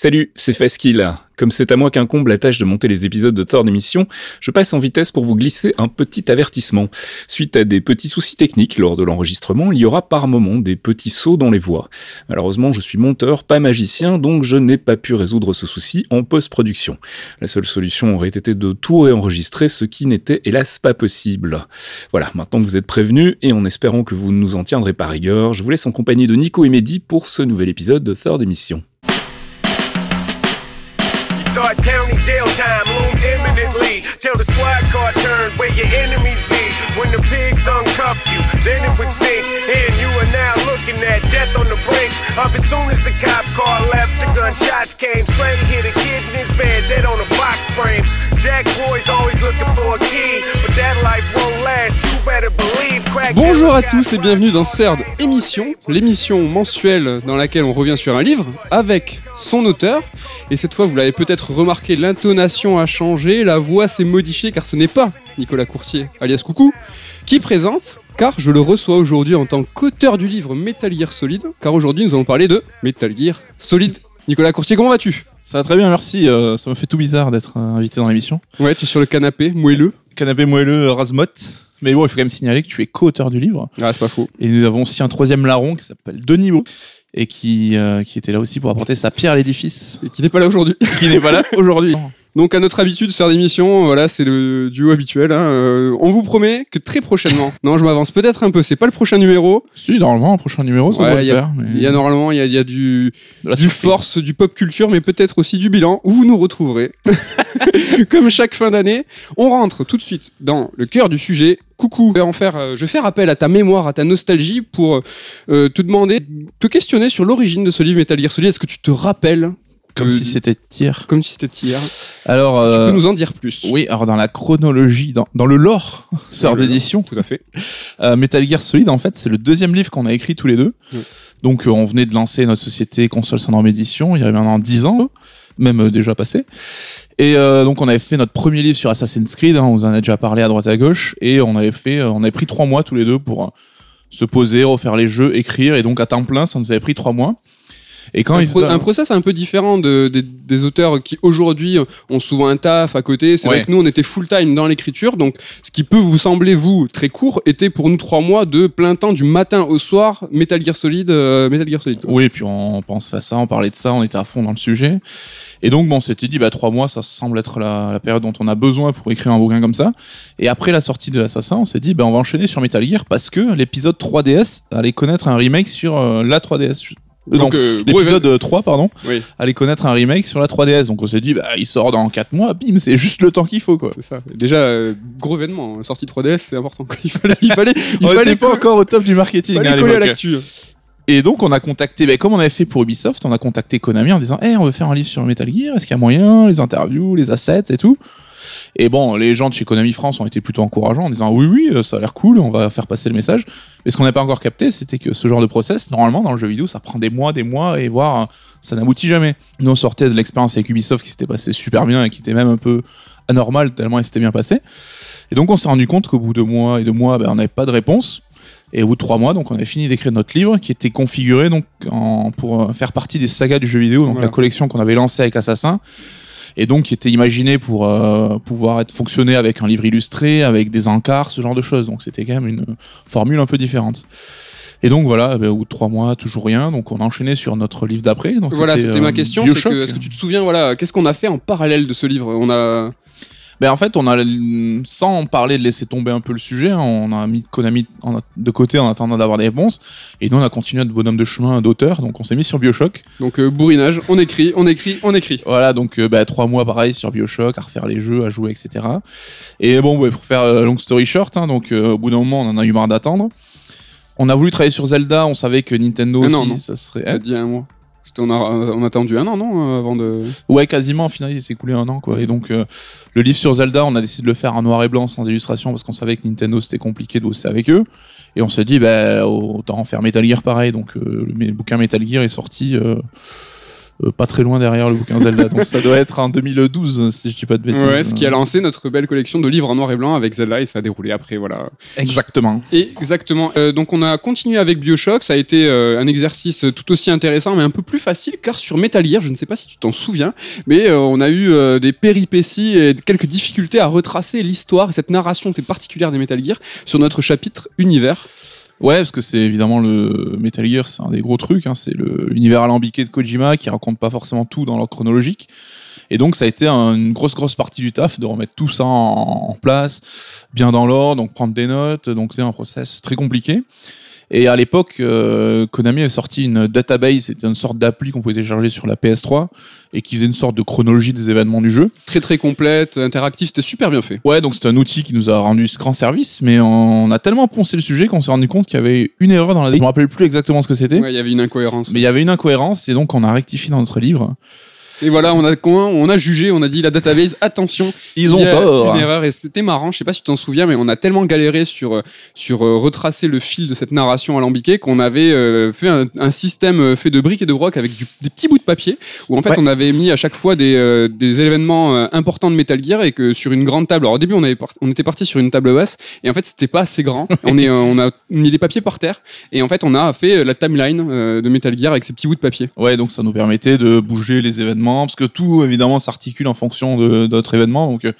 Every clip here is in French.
Salut, c'est Faskill. Comme c'est à moi qu'incombe la tâche de monter les épisodes de Thor d'émission, je passe en vitesse pour vous glisser un petit avertissement. Suite à des petits soucis techniques lors de l'enregistrement, il y aura par moment des petits sauts dans les voix. Malheureusement, je suis monteur, pas magicien, donc je n'ai pas pu résoudre ce souci en post-production. La seule solution aurait été de tout réenregistrer, ce qui n'était hélas pas possible. Voilà, maintenant vous êtes prévenus, et en espérant que vous ne nous en tiendrez pas rigueur, je vous laisse en compagnie de Nico et Mehdi pour ce nouvel épisode de Thor d'émission. Your enemies be. When the pigs uncuffed you, then it would sink. And you are now looking at death on the brink of it. Soon as the cop car left, the gunshots came. Straight hit a kid in his bed, dead on a box frame. Jack boy's always looking for a key, but that life won't last. You better believe. Crack Bonjour à tous et bienvenue dans Third Émission, l'émission mensuelle dans laquelle on revient sur un livre avec son auteur. Et cette fois, vous l'avez peut-être remarqué, l'intonation a changé, la voix s'est modifiée car ce n'est pas Nicolas Courtier, alias Coucou, qui présente, car je le reçois aujourd'hui en tant qu'auteur du livre Metal Gear Solid, car aujourd'hui nous allons parler de Metal Gear Solid. Nicolas Courtier, comment vas-tu? Ça va très bien, merci. Euh, ça me fait tout bizarre d'être invité dans l'émission. Ouais, tu es sur le canapé, moelleux. Canapé moelleux, euh, Razmot. Mais bon, il faut quand même signaler que tu es co-auteur du livre. Ah, c'est pas faux. Et nous avons aussi un troisième larron qui s'appelle Denis Beau et qui, euh, qui était là aussi pour apporter sa pierre à l'édifice, Et qui n'est pas là aujourd'hui. qui n'est pas là aujourd'hui. Donc à notre habitude, faire d'émission, voilà, c'est le duo habituel. hein. Euh, on vous promet que très prochainement, non, je m'avance peut-être un peu, c'est pas le prochain numéro. Si, normalement, le prochain numéro, ça Ouais, il le faire. mais- Il y a normalement, il y a, il y a du, de la du surprise. force, du pop culture, mais peut-être aussi du bilan, où vous nous retrouverez. Comme chaque fin d'année, on rentre tout de suite dans le cœur du sujet. Coucou, je vais, en faire, euh, je vais faire appel à ta mémoire, à ta nostalgie pour euh, te demander, te questionner sur l'origine de ce livre Metal Gear Solid. Est-ce que tu te rappelles Comme que- si c'était hier. comme si c'était hier Alors, Tu euh, peux nous en dire plus oui, alors dans la chronologie, dans, dans le lore, lore. d'édition, Tout à fait. Euh, Metal Gear Solid, en fait, c'est le deuxième livre qu'on a écrit tous les deux. Donc, euh, on venait de lancer notre société Console Syndrome Édition, il y avait maintenant 10 ans, même euh, déjà passé. Et euh, donc, on avait fait notre premier livre sur Assassin's Creed, hein, on vous en a déjà parlé à droite à gauche, et on avait fait, euh, on avait pris trois mois tous les deux pour euh, se poser, refaire les jeux, écrire, et donc à temps plein, ça nous avait pris trois mois. Et quand un, pro- un process un peu différent de, des- des auteurs qui aujourd'hui ont souvent un taf à côté. C'est vrai que nous on était full time dans l'écriture, donc ce qui peut vous sembler vous très court était pour nous trois mois de plein temps du matin au soir Metal Gear Solid, euh, Metal Gear Solid. quoi. Oui, et puis on pensait à ça, on parlait de ça, on était à fond dans le sujet. Et donc, bon, on s'était dit, bah, trois mois, ça semble être la, la période dont on a besoin pour écrire un bouquin comme ça. Et après la sortie de l'Assassin, on s'est dit, bah, on va enchaîner sur Metal Gear parce que l'épisode 3DS allait connaître un remake sur euh, la 3DS. Donc, euh, l'épisode euh, 3, pardon, Oui. allait connaître un remake sur la 3DS. Donc, on s'est dit, bah, il sort dans quatre mois, bim, c'est juste le temps qu'il faut, quoi. C'est ça. Déjà, euh, gros événement, hein. sortie 3DS, c'est important. quoi. Il fallait, il fallait, il on fallait, pas co- encore au top du marketing fallait à coller à l'actu. Et donc, on a contacté, ben, comme on avait fait pour Ubisoft, on a contacté Konami en disant, hey, on veut faire un livre sur Metal Gear, est-ce qu'il y a moyen, les interviews, les assets et tout. Et bon, les gens de chez Konami France ont été plutôt encourageants en disant, oui, oui, euh, ça a l'air cool, on va faire passer le message. Mais ce qu'on n'a pas encore capté, c'était que ce genre de process, normalement, dans le jeu vidéo, ça prend des mois, des mois, et voire, euh, ça n'aboutit jamais. Nous, on sortait de l'expérience avec Ubisoft qui s'était passé super bien et qui était même un peu anormal tellement il s'était bien passé. Et donc, on s'est rendu compte qu'au bout de mois et de mois, ben, on n'avait pas de réponse. Et au bout de trois mois, donc on a fini d'écrire notre livre qui était configuré donc en- pour euh, faire partie des sagas du jeu vidéo, donc Voilà. la collection qu'on avait lancée avec Assassin, et donc qui était imaginé pour euh, pouvoir être fonctionner avec un livre illustré, avec des encarts, ce genre de choses. Donc c'était quand même une formule un peu différente. Et donc voilà, ben, au bout de trois mois, toujours rien. Donc on a enchaîné sur notre livre d'après. Voilà, c'était euh, ma question. c'est Bioshock. que, Est-ce que tu te souviens, voilà, qu'est-ce qu'on a fait en parallèle de ce livre? On a. Ben en fait, on a, sans parler de laisser tomber un peu le sujet, hein, on a mis Konami de côté en attendant d'avoir des réponses. Et nous, on a continué notre bonhomme de chemin d'auteur. Donc, on s'est mis sur Bioshock. Donc euh, bourrinage, on écrit, on écrit, on écrit. Voilà, donc euh, bah, trois mois pareil sur Bioshock, à refaire les jeux, à jouer, etc. Et bon, ouais, pour faire euh, long story short, hein, donc au bout d'un moment, on en a eu marre d'attendre. On a voulu travailler sur Zelda, on savait que Nintendo Ah aussi, non, non. ça serait. T'as dit un mois. On a, on attendu un an, non, avant de. Ouais, quasiment, au final, il s'est écoulé un an. Et donc, euh, le livre sur Zelda, on a décidé de le faire en noir et blanc, sans illustration, parce qu'on savait que Nintendo, c'était compliqué de bosser avec eux. Et on s'est dit, bah, autant en faire Metal Gear pareil. Donc, euh, le, le bouquin Metal Gear est sorti euh, euh, pas très loin derrière le bouquin Zelda. donc ça doit être en 2012, si je dis pas de bêtises. Ouais, ce qui a lancé notre belle collection de livres en noir et blanc avec Zelda et ça a déroulé après, voilà. Exactement. Exactement. Euh, donc on a continué avec Bioshock, ça a été euh, un exercice tout aussi intéressant mais un peu plus facile car sur Metal Gear, je ne sais pas si tu t'en souviens, mais on a eu des péripéties et quelques difficultés à retracer l'histoire et cette narration fait particulière des Metal Gear sur notre chapitre univers. Ouais, parce que c'est évidemment le Metal Gear, c'est un des gros trucs. Hein, c'est l'univers alambiqué de Kojima qui raconte pas forcément tout dans l'ordre chronologique. Et donc ça a été un- une grosse grosse partie du taf de remettre tout ça en, en place, bien dans l'ordre, donc prendre des notes. Donc c'est un process très compliqué. Et à l'époque, euh, Konami avait sorti une database, c'était une sorte d'appli qu'on pouvait télécharger sur la PS3 et qui faisait une sorte de chronologie des événements du jeu. Très très complète, interactive, c'était super bien fait. Ouais, donc c'est un outil qui nous a rendu ce grand service, mais on a tellement poncé le sujet qu'on s'est rendu compte qu'il y avait une erreur dans la. Je me rappelle plus exactement ce que c'était, Ouais, il y avait une incohérence. mais il y avait une incohérence et donc on a rectifié dans notre livre. Et voilà, on a, on a jugé, on a dit la database, attention, Ils ont il y a tort. Une erreur et c'était marrant. Je sais pas si tu t'en souviens, mais on a tellement galéré sur sur euh, retracer le fil de cette narration alambiquée qu'on avait euh, fait un, un système euh, fait de briques et de broc avec du- des petits bouts de papier où en fait Ouais. on avait mis à chaque fois des euh, des événements importants de Metal Gear et que sur une grande table. Alors au début on avait par- on était parti sur une table basse et en fait c'était pas assez grand. on est on a mis les papiers par terre et en fait on a fait la timeline de Metal Gear avec ces petits bouts de papier. Ouais, donc ça nous permettait de bouger les événements parce que tout évidemment s'articule en fonction de d'autres événements, donc euh,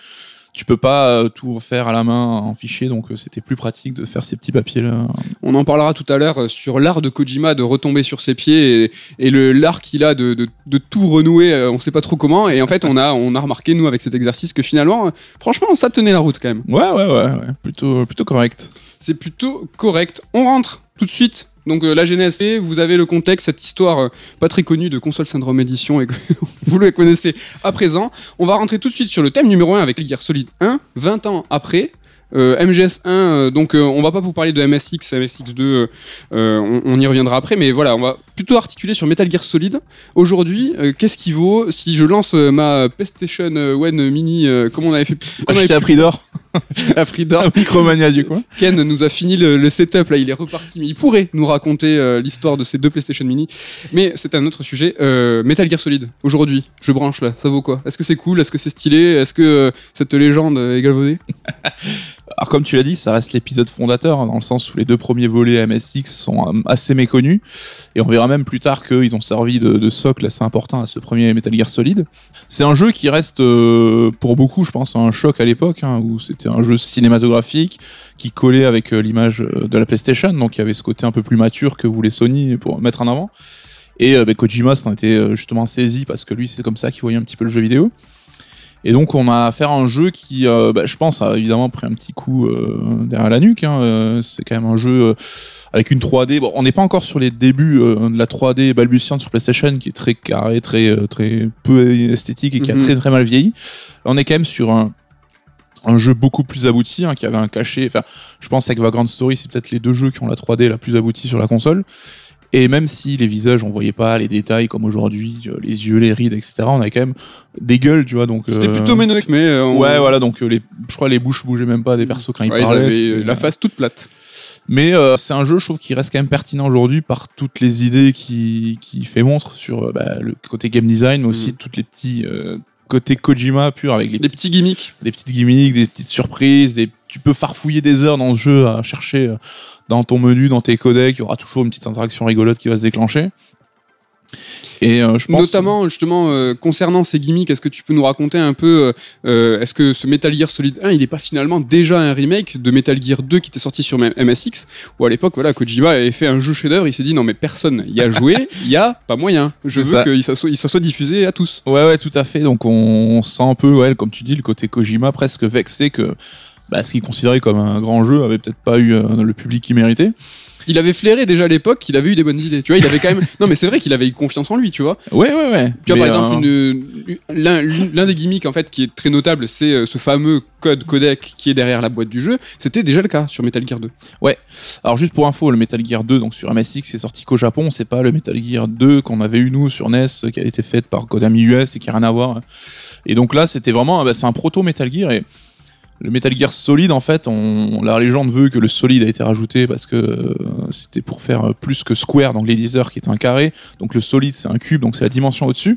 tu peux pas euh, tout refaire à la main en fichier, donc euh, c'était plus pratique de faire ces petits papiers là. On en parlera tout à l'heure sur l'art de Kojima de retomber sur ses pieds et, et le l'art qu'il a de, de, de tout renouer, on sait pas trop comment. Et en fait, on a, on a remarqué, nous, avec cet exercice, que finalement, franchement, ça tenait la route quand même. Ouais, ouais, ouais, ouais. plutôt plutôt correct. C'est plutôt correct. On rentre tout de suite. Donc euh, la genèse, vous avez le contexte, cette histoire euh, pas très connue de console syndrome édition et vous le connaissez à présent. On va rentrer tout de suite sur le thème numéro 1 avec Gear Solid 1, 20 ans après. Euh, MGS1, euh, donc on va pas vous parler de MSX, MSX2, euh, euh, on, on y reviendra après, mais voilà, on va plutôt articuler sur Metal Gear Solid. Aujourd'hui, euh, qu'est-ce qui vaut si je lance euh, ma PlayStation euh, One Mini, euh, comme on avait fait, Acheté à prix d'or, à prix d'or, Micromania du coup. Ken nous a fini le, le setup, là, il est reparti, mais il pourrait nous raconter l'histoire de ces deux PlayStation Mini. Mais c'est un autre sujet. Metal Gear Solid, aujourd'hui, je branche là, ça vaut quoi? Est-ce que c'est cool? Est-ce que c'est stylé? Est-ce que cette légende est galvaudée? Alors comme tu l'as dit, ça reste l'épisode fondateur, hein, dans le sens où les deux premiers volets MSX sont euh, assez méconnus, et on verra même plus tard qu'ils ont servi de, socle assez important à ce premier Metal Gear Solid. C'est un jeu qui reste, euh, pour beaucoup, je pense, un choc à l'époque, hein, où c'était un jeu cinématographique, qui collait avec euh, l'image de la PlayStation, donc il y avait ce côté un peu plus mature que voulait Sony pour mettre en avant. Et euh, ben, Kojima s'en était justement saisi, parce que lui, c'est comme ça qu'il voyait un petit peu le jeu vidéo. Et donc on a affaire à un jeu qui, euh, bah, je pense, a évidemment pris un petit coup euh, derrière la nuque. hein. Euh, c'est quand même un jeu avec une 3D. Bon, on n'est pas encore sur les débuts de la 3D balbutiante sur PlayStation, qui est très carré, très très peu esthétique et qui Mhm. a très très mal vieilli. On est quand même sur un un jeu beaucoup plus abouti, hein, qui avait un cachet. Enfin, je pense avec Vagrant Story, c'est peut-être les deux jeux qui ont la 3D la plus aboutie sur la console. Et même si les visages, on voyait pas les détails comme aujourd'hui, euh, les yeux, les rides, etc. On avait quand même des gueules, tu vois. Donc C'était euh, plutôt ménoïque, mais. euh, on- Ouais, voilà. Donc les, je crois les bouches bougeaient même pas des persos quand ils Ouais, ils parlaient. la face toute plate. Mais euh, c'est un jeu, je trouve, qui reste quand même pertinent aujourd'hui par toutes les idées qui qui fait montre sur bah, le côté game design, mais aussi Mhm. toutes les petits côtés Kojima pur avec les, Des petits petits gimmicks. des petites gimmicks, des petites surprises, des... tu peux farfouiller des heures dans le jeu à chercher euh, dans ton menu, dans tes codecs, il y aura toujours une petite interaction rigolote qui va se déclencher. Et euh, je pense Notamment, justement, euh, concernant ces gimmicks, est-ce que tu peux nous raconter un peu, euh, est-ce que ce Metal Gear Solid 1, il n'est pas finalement déjà un remake de Metal Gear 2 qui était sorti sur MSX, où à l'époque, voilà, Kojima avait fait un jeu chef-d'œuvre, il s'est dit non mais personne y a joué, il y a pas moyen, je veux qu'il ça soit, diffusé à tous. Ouais, ouais, tout à fait. Donc on, on sent un peu, ouais, comme tu dis, le côté Kojima presque vexé que bah, ce qu'il considérait comme un grand jeu avait peut-être pas eu euh, le public qu'il méritait. Il avait flairé déjà à l'époque qu'il avait eu des bonnes idées, tu vois, il avait quand même, non mais c'est vrai qu'il avait eu confiance en lui, tu vois. Ouais, ouais, ouais. Tu vois, Mais, par exemple, euh, l'un des gimmicks en fait qui est très notable, c'est euh, ce fameux code codec qui est derrière la boîte du jeu. C'était déjà le cas sur Metal Gear 2. Alors juste pour info, le Metal Gear 2 donc sur MSX c'est sorti qu'au Japon, c'est pas le Metal Gear 2 qu'on avait eu nous sur NES qui a été fait par Konami US et qui a rien à voir. Et donc là c'était vraiment bah, c'est un proto Metal Gear et le Metal Gear Solid, en fait, on, la légende veut que le Solid a été rajouté parce que euh, c'était pour faire euh, plus que Square, donc l'éditeur qui est un carré. Donc le Solid, c'est un cube, donc c'est la dimension au-dessus.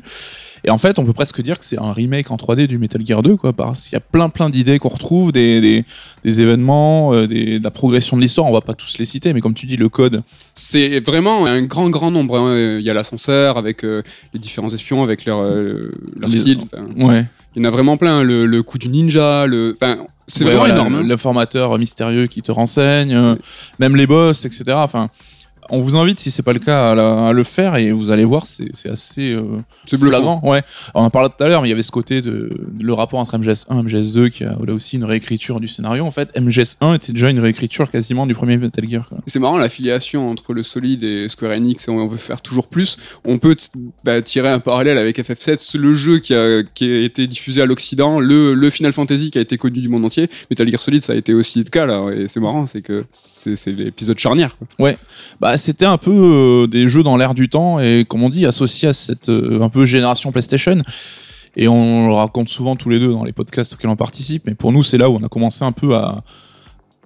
Et en fait, on peut presque dire que c'est un remake en 3D du Metal Gear 2, quoi. Parce qu'il y a plein, plein d'idées qu'on retrouve, des, des, des événements, euh, des, de la progression de l'histoire. On va pas tous les citer, mais comme tu dis, le code. C'est vraiment un grand, grand nombre. hein. Il y a l'ascenseur avec euh, les différents espions, avec leur, euh, leur Les- style. Enfin, Ouais. Il y en a vraiment plein. Le, le coup du ninja, le. Enfin, c'est Ouais, vraiment voilà, énorme. hein. L'informateur mystérieux qui te renseigne, euh, même les boss, etc. Enfin, on vous invite, si c'est pas le cas, à, la- à le faire et vous allez voir, c'est assez euh, C'est flagrant. Ouais. On en parlait tout à l'heure, mais il y avait ce côté de, de le rapport entre MGS1 et MGS2 qui a là aussi une réécriture du scénario. En fait, MGS1 était déjà une réécriture quasiment du premier Metal Gear. C'est marrant l'affiliation entre le Solid et Square Enix et on veut faire toujours plus. On peut bah, tirer un parallèle avec FF7, le jeu qui a, qui a été diffusé à l'Occident, le, le Final Fantasy qui a été connu du monde entier. Metal Gear Solid, ça a été aussi le cas là. Et c'est marrant, c'est que c'est l'épisode charnière. Quoi. Bah, c'était un peu euh, des jeux dans l'air du temps et, comme on dit, associés à cette euh, un peu génération PlayStation. Et on le raconte souvent tous les deux dans les podcasts auxquels on participe. Mais pour nous, c'est là où on a commencé un peu à,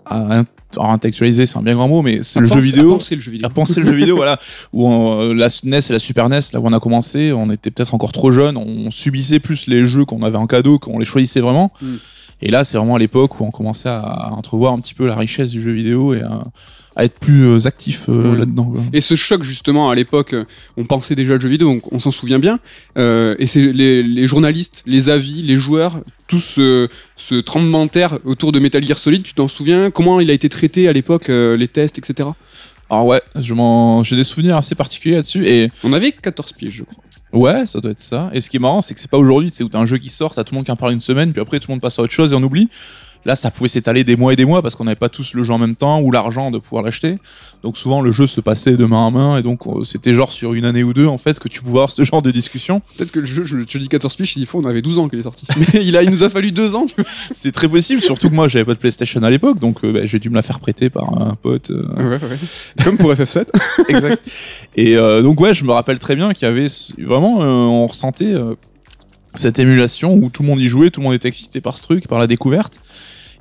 à, int- à intellectualiser, c'est un bien grand mot, mais c'est À le jeu vidéo. à penser le jeu vidéo. à penser le jeu vidéo, voilà, où on- la NES et la Super NES, là où on a commencé, on était peut-être encore trop jeunes, on subissait plus les jeux qu'on avait en cadeau, qu'on les choisissait vraiment. Mm. Et là, c'est vraiment à l'époque où on commençait à entrevoir un petit peu la richesse du jeu vidéo et à, à être plus euh, actif euh, Ouais. là-dedans. Et ce choc, justement, à l'époque, euh, on pensait déjà le jeu vidéo, donc on s'en souvient bien. Et c'est les, les journalistes, les avis, les joueurs, tout ce, ce tremblement de terre autour de Metal Gear Solid, tu t'en souviens? Comment il a été traité à l'époque, les tests, etc. Alors ouais, je m'en- j'ai des souvenirs assez particuliers là-dessus et On avait 14 piges, je crois. ouais, ça doit être ça. Et ce qui est marrant, c'est que c'est pas aujourd'hui, c'est où t'as un jeu qui sort, t'as tout le monde qui en parle une semaine, puis après tout le monde passe à autre chose et on oublie. Là, ça pouvait s'étaler des mois et des mois parce qu'on n'avait pas tous le jeu en même temps ou l'argent de pouvoir l'acheter. Donc souvent le jeu se passait de main à main et donc euh, c'était genre sur une année ou deux en fait que tu pouvais avoir ce genre de discussion. Peut-être que le jeu, je, tu dis 14 piges, il faut, on avait 12 ans qu'il est sorti. Mais il, a, il nous a fallu 2 ans. C'est très possible, surtout que moi j'avais pas de PlayStation à l'époque, donc euh, bah, j'ai dû me la faire prêter par un pote. euh, Ouais, ouais. Comme pour FF7. exact. Et euh, donc ouais, je me rappelle très bien qu'il y avait vraiment, on ressentait cette émulation où tout le monde y jouait, tout le monde était excité par ce truc, par la découverte.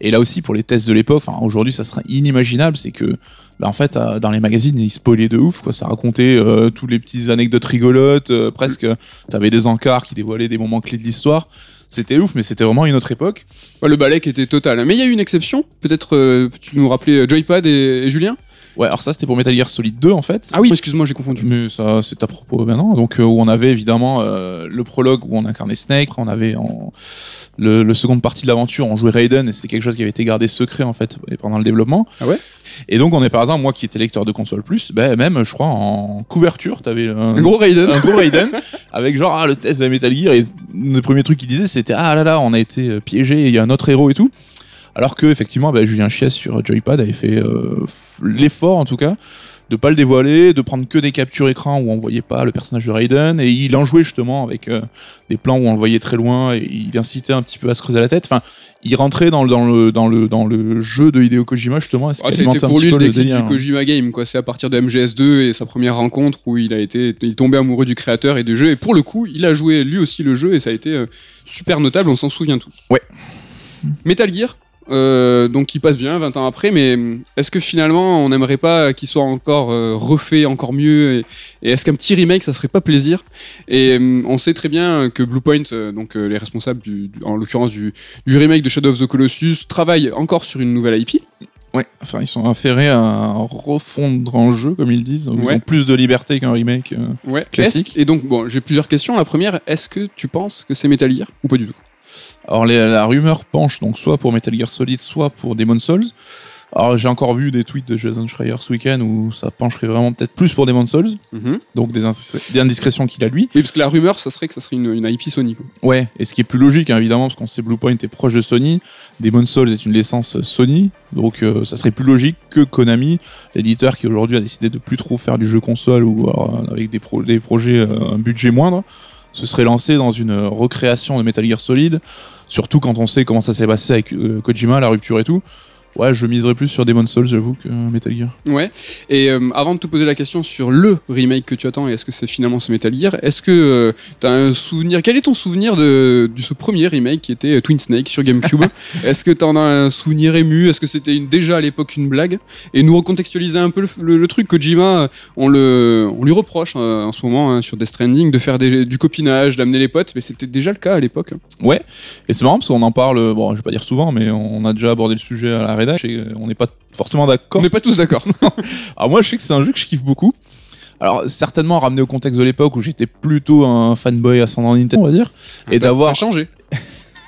Et là aussi pour les tests de l'époque, enfin aujourd'hui ça serait inimaginable, c'est que bah, en fait euh, dans les magazines ils spoilaient de ouf, quoi. Ça racontait euh, toutes les petites anecdotes rigolotes, euh, presque. T'avais des encarts qui dévoilaient des moments clés de l'histoire. C'était ouf, mais c'était vraiment une autre époque. Ouais, le balai qui était total. Mais il y a eu une exception. Peut-être euh, tu nous rappelais euh, Joypad et, et Julien? Ouais, alors ça c'était pour Metal Gear Solid 2 en fait. Ah oui, excuse-moi, j'ai confondu. Mais ça, c'est à propos maintenant. Donc, euh, où on avait évidemment euh, le prologue où on incarnait Snake. On avait en, le, le seconde partie de l'aventure, on jouait Raiden et c'est quelque chose qui avait été gardé secret en fait pendant le développement. Ah ouais? Et donc, on est par exemple, moi qui étais lecteur de console plus, ben, même, je crois, en couverture, t'avais un, Un gros Raiden. un gros Raiden avec genre ah, le test de Metal Gear. Et le premier truc qu'il disait, c'était ah là là, on a été euh, piégé, il y a un autre héros et tout. Alors que effectivement, ben, Julien Chies sur Joypad avait fait euh, l'effort en tout cas de pas le dévoiler, de prendre que des captures écran où on voyait pas le personnage de Raiden et il en jouait justement avec euh, des plans où on le voyait très loin et il incitait un petit peu à se creuser la tête. Enfin, il rentrait dans le dans le dans le dans le jeu de Hideo Kojima justement. Ah, C'était pour lui le délire. du Kojima Game, quoi. C'est à partir de MGS2 et sa première rencontre où il a été, il tombait amoureux du créateur et du jeu. Et pour le coup, il a joué lui aussi le jeu et ça a été euh, super notable. On s'en souvient tous. Ouais. Metal Gear. Euh, donc il passe bien 20 ans après, mais est-ce que finalement on n'aimerait pas qu'il soit encore euh, refait, encore mieux Et, et est-ce qu'un petit remake ça ferait pas plaisir? Et hum, on sait très bien que Bluepoint, euh, donc euh, les responsables du, du- en l'occurrence du, du remake de Shadow of the Colossus, travaillent encore sur une nouvelle IP. Ouais, enfin ils sont affairés à refondre en jeu comme ils disent. Ils Ouais. ont plus de liberté qu'un remake. euh. Ouais, Classique. Et donc, bon, j'ai plusieurs questions. La première, est-ce que tu penses que c'est Metal Gear ou pas du tout? Alors les- la rumeur penche donc soit pour Metal Gear Solid, soit pour Demon Souls. Alors j'ai encore vu des tweets de Jason Schreier ce week-end où ça pencherait vraiment peut-être plus pour Demon Souls, donc des, indiscré- des indiscrétions qu'il a lui. Oui, parce que la rumeur, ça serait que ça serait une, une IP Sony. Quoi. Ouais, et ce qui est plus logique hein, évidemment parce qu'on sait Bluepoint est proche de Sony, Demon Souls est une licence Sony, donc euh, ça serait plus logique que Konami, l'éditeur qui aujourd'hui a décidé de plus trop faire du jeu console ou alors, euh, avec des, pro- des projets euh, un budget moindre, se serait lancé dans une recréation de Metal Gear Solid, surtout quand on sait comment ça s'est passé avec euh, Kojima, la rupture et tout. Ouais, je miserais plus sur Demon's Souls, j'avoue, que Metal Gear. Ouais. Et euh, avant de te poser la question sur le remake que tu attends et est-ce que c'est finalement ce Metal Gear, est-ce que tu as un souvenir Quel est ton souvenir de, de ce premier remake qui était euh, Twin Snake sur GameCube? Est-ce que tu en as un souvenir ému? Est-ce que c'était déjà à l'époque une blague? Et nous recontextualiser un peu le, le- le truc. Kojima, on, le, on lui reproche euh, en ce moment hein, sur Death Stranding de faire des- du copinage, d'amener les potes, mais c'était déjà le cas à l'époque. Ouais, et c'est marrant parce qu'on en parle, bon, je vais pas dire souvent, mais on a déjà abordé le sujet à la et on n'est pas forcément On d'accord. n'est pas tous d'accord. Alors moi, je sais que c'est un jeu que je kiffe beaucoup. Alors certainement ramené au contexte de l'époque où j'étais plutôt un fanboy ascendant Nintendo, on va dire, et T'as- d'avoir changé.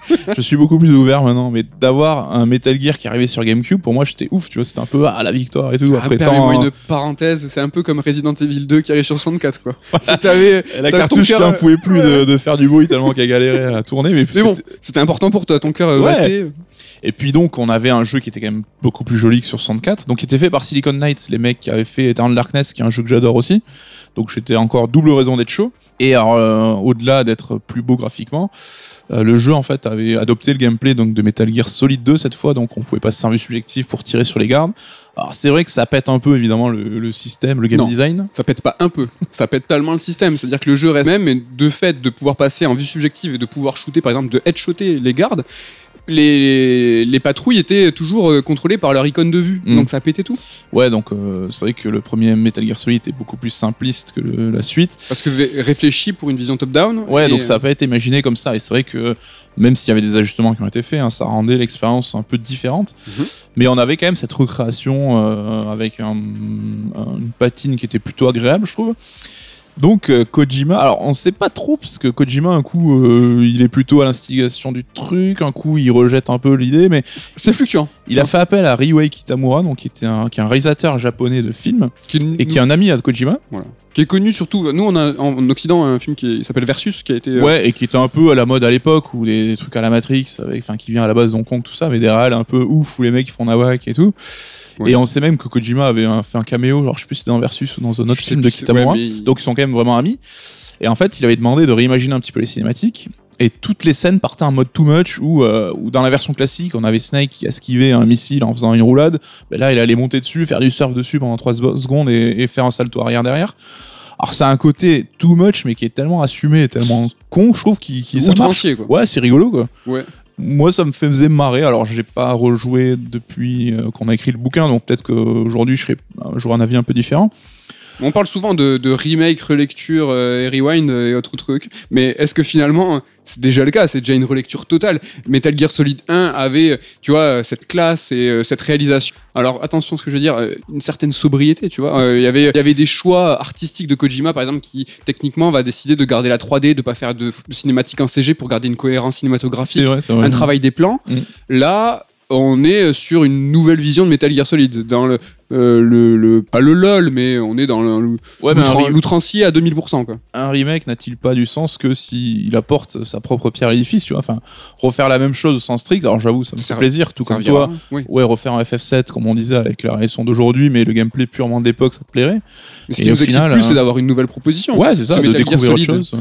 je suis beaucoup plus ouvert maintenant, mais d'avoir un Metal Gear qui arrivait sur GameCube, pour moi j'étais ouf, tu vois, c'était un peu ah, la victoire et tout. Ah, Après tant, une parenthèse, c'est un peu comme Resident Evil 2 qui arrive sur 64 quoi. Si t'avais- la cartouche qui cœur, en pouvait plus de, de faire du bruit tellement qu'elle galérait à tourner, mais, Mais bon, c'était- important pour toi, ton cœur euh, Ouais. battait. Et puis donc on avait un jeu qui était quand même beaucoup plus joli que sur 64, donc qui était fait par Silicon Knights, les mecs qui avaient fait Eternal Darkness, qui est un jeu que j'adore aussi. Donc j'étais encore double raison d'être chaud. Et alors euh, au-delà d'être plus beau graphiquement, euh, le jeu en fait avait adopté le gameplay donc de Metal Gear Solid 2 cette fois, donc on pouvait passer en vue subjective pour tirer sur les gardes. Alors c'est vrai que ça pète un peu évidemment le, le système, le game Non. design. Ça pète pas un peu, ça pète tellement le système. C'est-à-dire que le jeu reste même, et de fait de pouvoir passer en vue subjective et de pouvoir shooter, par exemple, de headshotter les gardes, les, les patrouilles étaient toujours euh, contrôlées par leur icône de vue. Mm. Donc ça pétait tout. Ouais, donc euh, c'est vrai que le premier Metal Gear Solid est beaucoup plus simpliste que le- la suite. Parce que réfléchi pour une vision top-down. Ouais, donc ça n'a pas été imaginé comme ça. Et c'est vrai que même s'il y avait des ajustements qui ont été faits, hein, ça rendait l'expérience un peu différente. Mhm. Mais on avait quand même cette recréation euh, avec un- un- une patine qui était plutôt agréable, je trouve. Donc euh, Kojima, alors on sait pas trop parce que Kojima un coup euh, il est plutôt à l'instigation du truc, un coup il rejette un peu l'idée, mais C'est fluctuant. il a fait appel à Ryuhei Kitamura, donc qui était un, qui est un réalisateur japonais de films Qui, et qui est un ami à Kojima. Qui est connu surtout. Nous, on a en, en Occident un film qui s'appelle Versus, qui a été. euh, Ouais, et qui était un peu à la mode à l'époque où des trucs à la Matrix, avec, enfin, qui vient à la base d'Hong Kong, tout ça, mais des réals un peu ouf où les mecs font nawak et tout. Ouais. Et on sait même que Kojima avait un- fait un caméo, genre je sais plus si c'était dans Versus ou dans un autre je film de Kitamura. ouais, mais- Donc ils sont quand même vraiment amis. Et en fait, il avait demandé de réimaginer un petit peu les cinématiques. Et toutes les scènes partaient en mode too much, où, euh, où dans la version classique, on avait Snake qui esquivait un missile en faisant une roulade. Ben là, il allait monter dessus, faire du surf dessus pendant 3 secondes et, et faire un salto arrière derrière. Alors, c'est un côté too much, mais qui est tellement assumé et tellement con, je trouve, qu'il ça marche. outrancier, quoi. Ouais, c'est rigolo, quoi. Ouais. Moi, ça me faisait marrer. Alors, j'ai pas rejoué depuis euh, qu'on a écrit le bouquin, donc peut-être qu'aujourd'hui, j'aurais un avis un peu différent. On parle souvent de, de remake, relecture euh, et rewind euh, et autres trucs, mais est-ce que finalement c'est déjà le cas? C'est déjà une relecture totale. Metal Gear Solid 1 avait, tu vois, euh, cette classe et euh, cette réalisation. Alors attention, à ce que je veux dire, une certaine sobriété, tu vois. Il y avait, y avait des choix artistiques de Kojima, par exemple, qui techniquement va décider de garder la 3D, de pas faire de, de cinématique en CG pour garder une cohérence cinématographique vrai, vrai. un travail des plans. Mm. Là, on est sur une nouvelle vision de Metal Gear Solid. Dans le, euh, le, le- pas le LOL, mais on est dans le- Ouais, l'outrancier à 2000%. Quoi. un remake n'a-t-il pas du sens que s'il apporte sa propre pierre à l'édifice, tu vois? Enfin, refaire la même chose sans strict, alors j'avoue, ça me fait plaisir, tout comme toi. oui. Ouais, refaire un FF7, comme on disait, avec la réalisation d'aujourd'hui, mais le gameplay purement de l'époque, ça te plairait Mais ce Et qui au nous excite final, plus, hein. c'est d'avoir une nouvelle proposition. Ouais, c'est ça, de découvrir autre chose.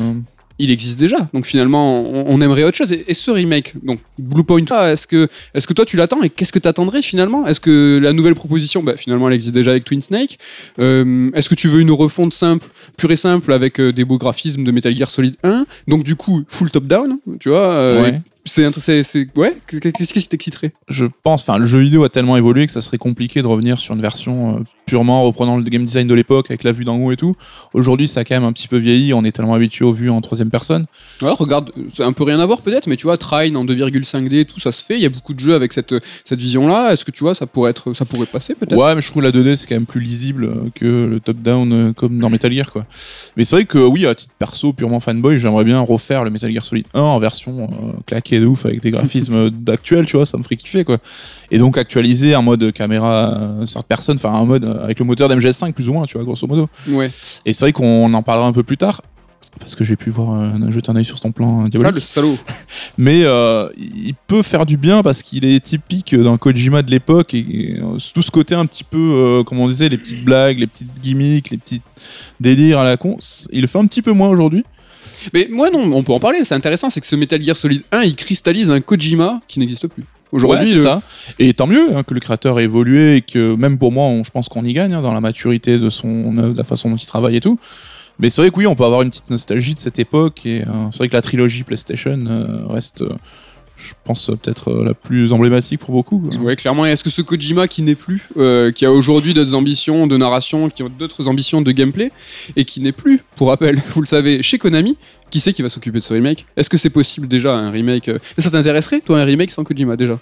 Il existe déjà. Donc finalement, on, on aimerait autre chose. Et, et ce remake, donc Blue Point, ah, est-ce que, toi tu l'attends et qu'est-ce que t'attendrais finalement? Est-ce que la nouvelle proposition, bah, finalement, elle existe déjà avec Twin Snake? Euh, Est-ce que tu veux une refonte simple, pure et simple, avec euh, des beaux graphismes de Metal Gear Solid 1 Donc du coup, full top-down, tu vois euh, Ouais. C'est, ouais. Qu'est-ce qui t'exciterait Je pense, enfin, le jeu vidéo a tellement évolué que ça serait compliqué de revenir sur une version euh, purement reprenant le game design de l'époque avec la vue d'en haut et tout. Aujourd'hui, ça a quand même un petit peu vieilli, on est tellement habitué aux vues en troisième personne. Ouais, regarde, c'est un peu rien à voir peut-être, mais tu vois, Trine en 2,5D, tout ça se fait. Il y a beaucoup de jeux avec cette, cette vision-là. Est-ce que tu vois, ça pourrait être, ça pourrait passer peut-être? Ouais, mais je trouve la 2D c'est quand même plus lisible que le top-down euh, comme dans Metal Gear quoi. Mais c'est vrai que oui, à titre perso, purement fanboy, j'aimerais bien refaire le Metal Gear Solid 1 en version euh, claquée de ouf avec des graphismes d'actuel, tu vois, ça me ferait kiffer quoi. Et donc actualiser en mode caméra euh, sur personne, enfin un mode euh, avec le moteur d'MGS5 plus ou moins, tu vois, grosso modo. Ouais. Et c'est vrai qu'on en parlera un peu plus tard. Parce que j'ai pu voir, euh, jeter un œil sur son plan euh, Ah, le salaud. Mais euh, il peut faire du bien parce qu'il est typique d'un Kojima de l'époque et, et, tout ce côté un petit peu, comme on disait, les petites blagues, les petites gimmicks, les petits délires à la con. Il le fait un petit peu moins aujourd'hui. Mais moi, non, on peut en parler. C'est intéressant, c'est que ce Metal Gear Solid 1, il cristallise un Kojima qui n'existe plus. Aujourd'hui, Ouais, le- ça. Et tant mieux hein, que le créateur ait évolué et que même pour moi, on- je pense qu'on y gagne hein, dans la maturité de son œuvre, de la façon dont il travaille et tout. Mais c'est vrai que oui, on peut avoir une petite nostalgie de cette époque et euh, c'est vrai que la trilogie PlayStation euh, reste, euh, je pense, euh, peut-être euh, la plus emblématique pour beaucoup. Ouais, clairement. Est-ce que ce Kojima qui n'est plus, euh, qui a aujourd'hui d'autres ambitions de narration, qui a d'autres ambitions de gameplay, et qui n'est plus, pour rappel, vous le savez, chez Konami, qui c'est qui va s'occuper de ce remake? Est-ce que c'est possible déjà un remake Ça t'intéresserait, toi, un remake sans Kojima déjà?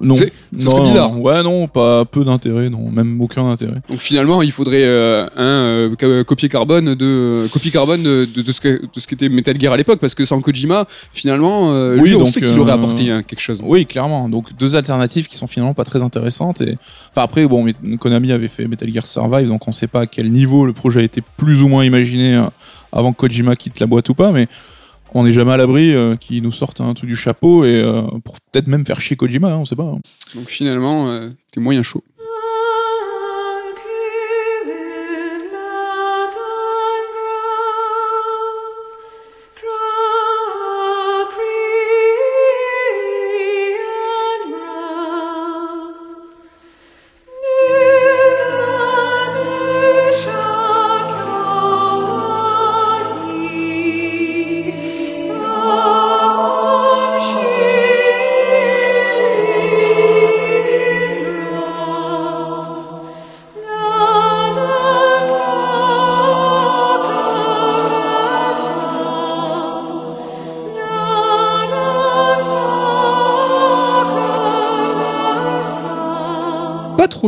Non, C'est- ce serait non, bizarre. non. Ouais, non, pas peu d'intérêt, non, même aucun intérêt. Donc finalement, il faudrait euh, un euh, co- copier carbone de euh, copie carbone de, de, de ce que de ce qu'était Metal Gear à l'époque, parce que sans Kojima, finalement, euh, Oui, lui, on sait qu'il aurait euh, apporté hein, quelque chose. Oui, clairement. Donc deux alternatives qui sont finalement pas très intéressantes. Et enfin après, bon, Konami avait fait Metal Gear Survive, donc on sait pas à quel niveau le projet a été plus ou moins imaginé euh, avant que Kojima quitte la boîte ou pas, mais on n'est jamais à l'abri euh, qu'ils nous sortent un truc du chapeau et euh, pour peut-être même faire chier Kojima, hein, on sait pas. hein. Donc finalement, euh, t'es moyen chaud.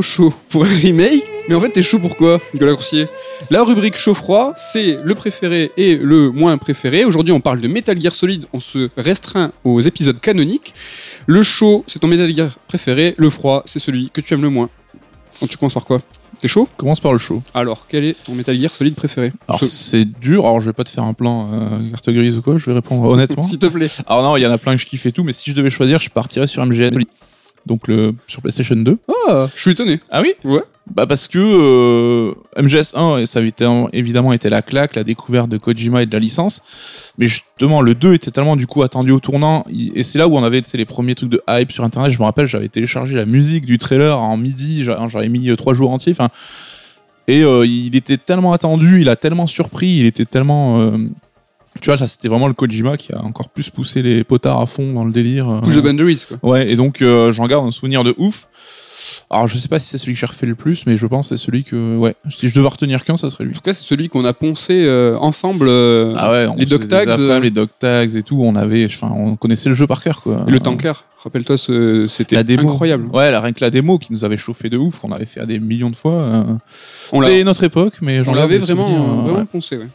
Chaud pour un remake, mais en fait t'es chaud pourquoi, Nicolas Coursier? La rubrique chaud-froid, c'est le préféré et le moins préféré. Aujourd'hui on parle de Metal Gear Solid, on se restreint aux épisodes canoniques. Le chaud, c'est ton Metal Gear préféré, le froid, c'est celui que tu aimes le moins. Donc tu commences par quoi? T'es chaud? Commence par le show. Alors, quel est ton Metal Gear Solid préféré? Alors Ce- c'est dur, alors je vais pas te faire un plan euh, carte grise ou quoi, je vais répondre honnêtement. S'il te plaît. Alors non, il y en a plein que je kiffe et tout, mais si je devais choisir, je partirais sur MGS. Donc le, sur PlayStation 2. Ah, je suis étonné. Ah oui? Ouais. Bah parce que euh, MGS1, et ça avait évidemment été la claque, la découverte de Kojima et de la licence. Mais justement, le 2 était tellement du coup attendu au tournant. Et c'est là où on avait les premiers trucs de hype sur Internet. Je me rappelle, j'avais téléchargé la musique du trailer en midi. j'a- J'avais mis euh, trois jours entiers. Enfin, et euh, il était tellement attendu, il a tellement surpris, il était tellement... euh, tu vois, ça c'était vraiment le Kojima qui a encore plus poussé les potards à fond dans le délire. euh. Push the boundaries, quoi. Ouais, et donc euh, j'en garde un souvenir de ouf. Alors je sais pas si c'est celui que j'ai refait le plus, mais je pense que c'est celui que ouais, si je devais retenir qu'un, ça serait lui. En tout cas, c'est celui qu'on a poncé euh, ensemble. euh, Ah ouais, on les dog tags, euh, les dog tags et tout, on avait, enfin, on connaissait le jeu par cœur quoi. et le tanker. Rappelle-toi, c'était incroyable. Ouais, la, rien que la démo qui nous avait chauffé de ouf, qu'on avait fait à des millions de fois. C'était notre époque, mais j'en On garde l'avait vraiment, vraiment ouais. poncé, ouais.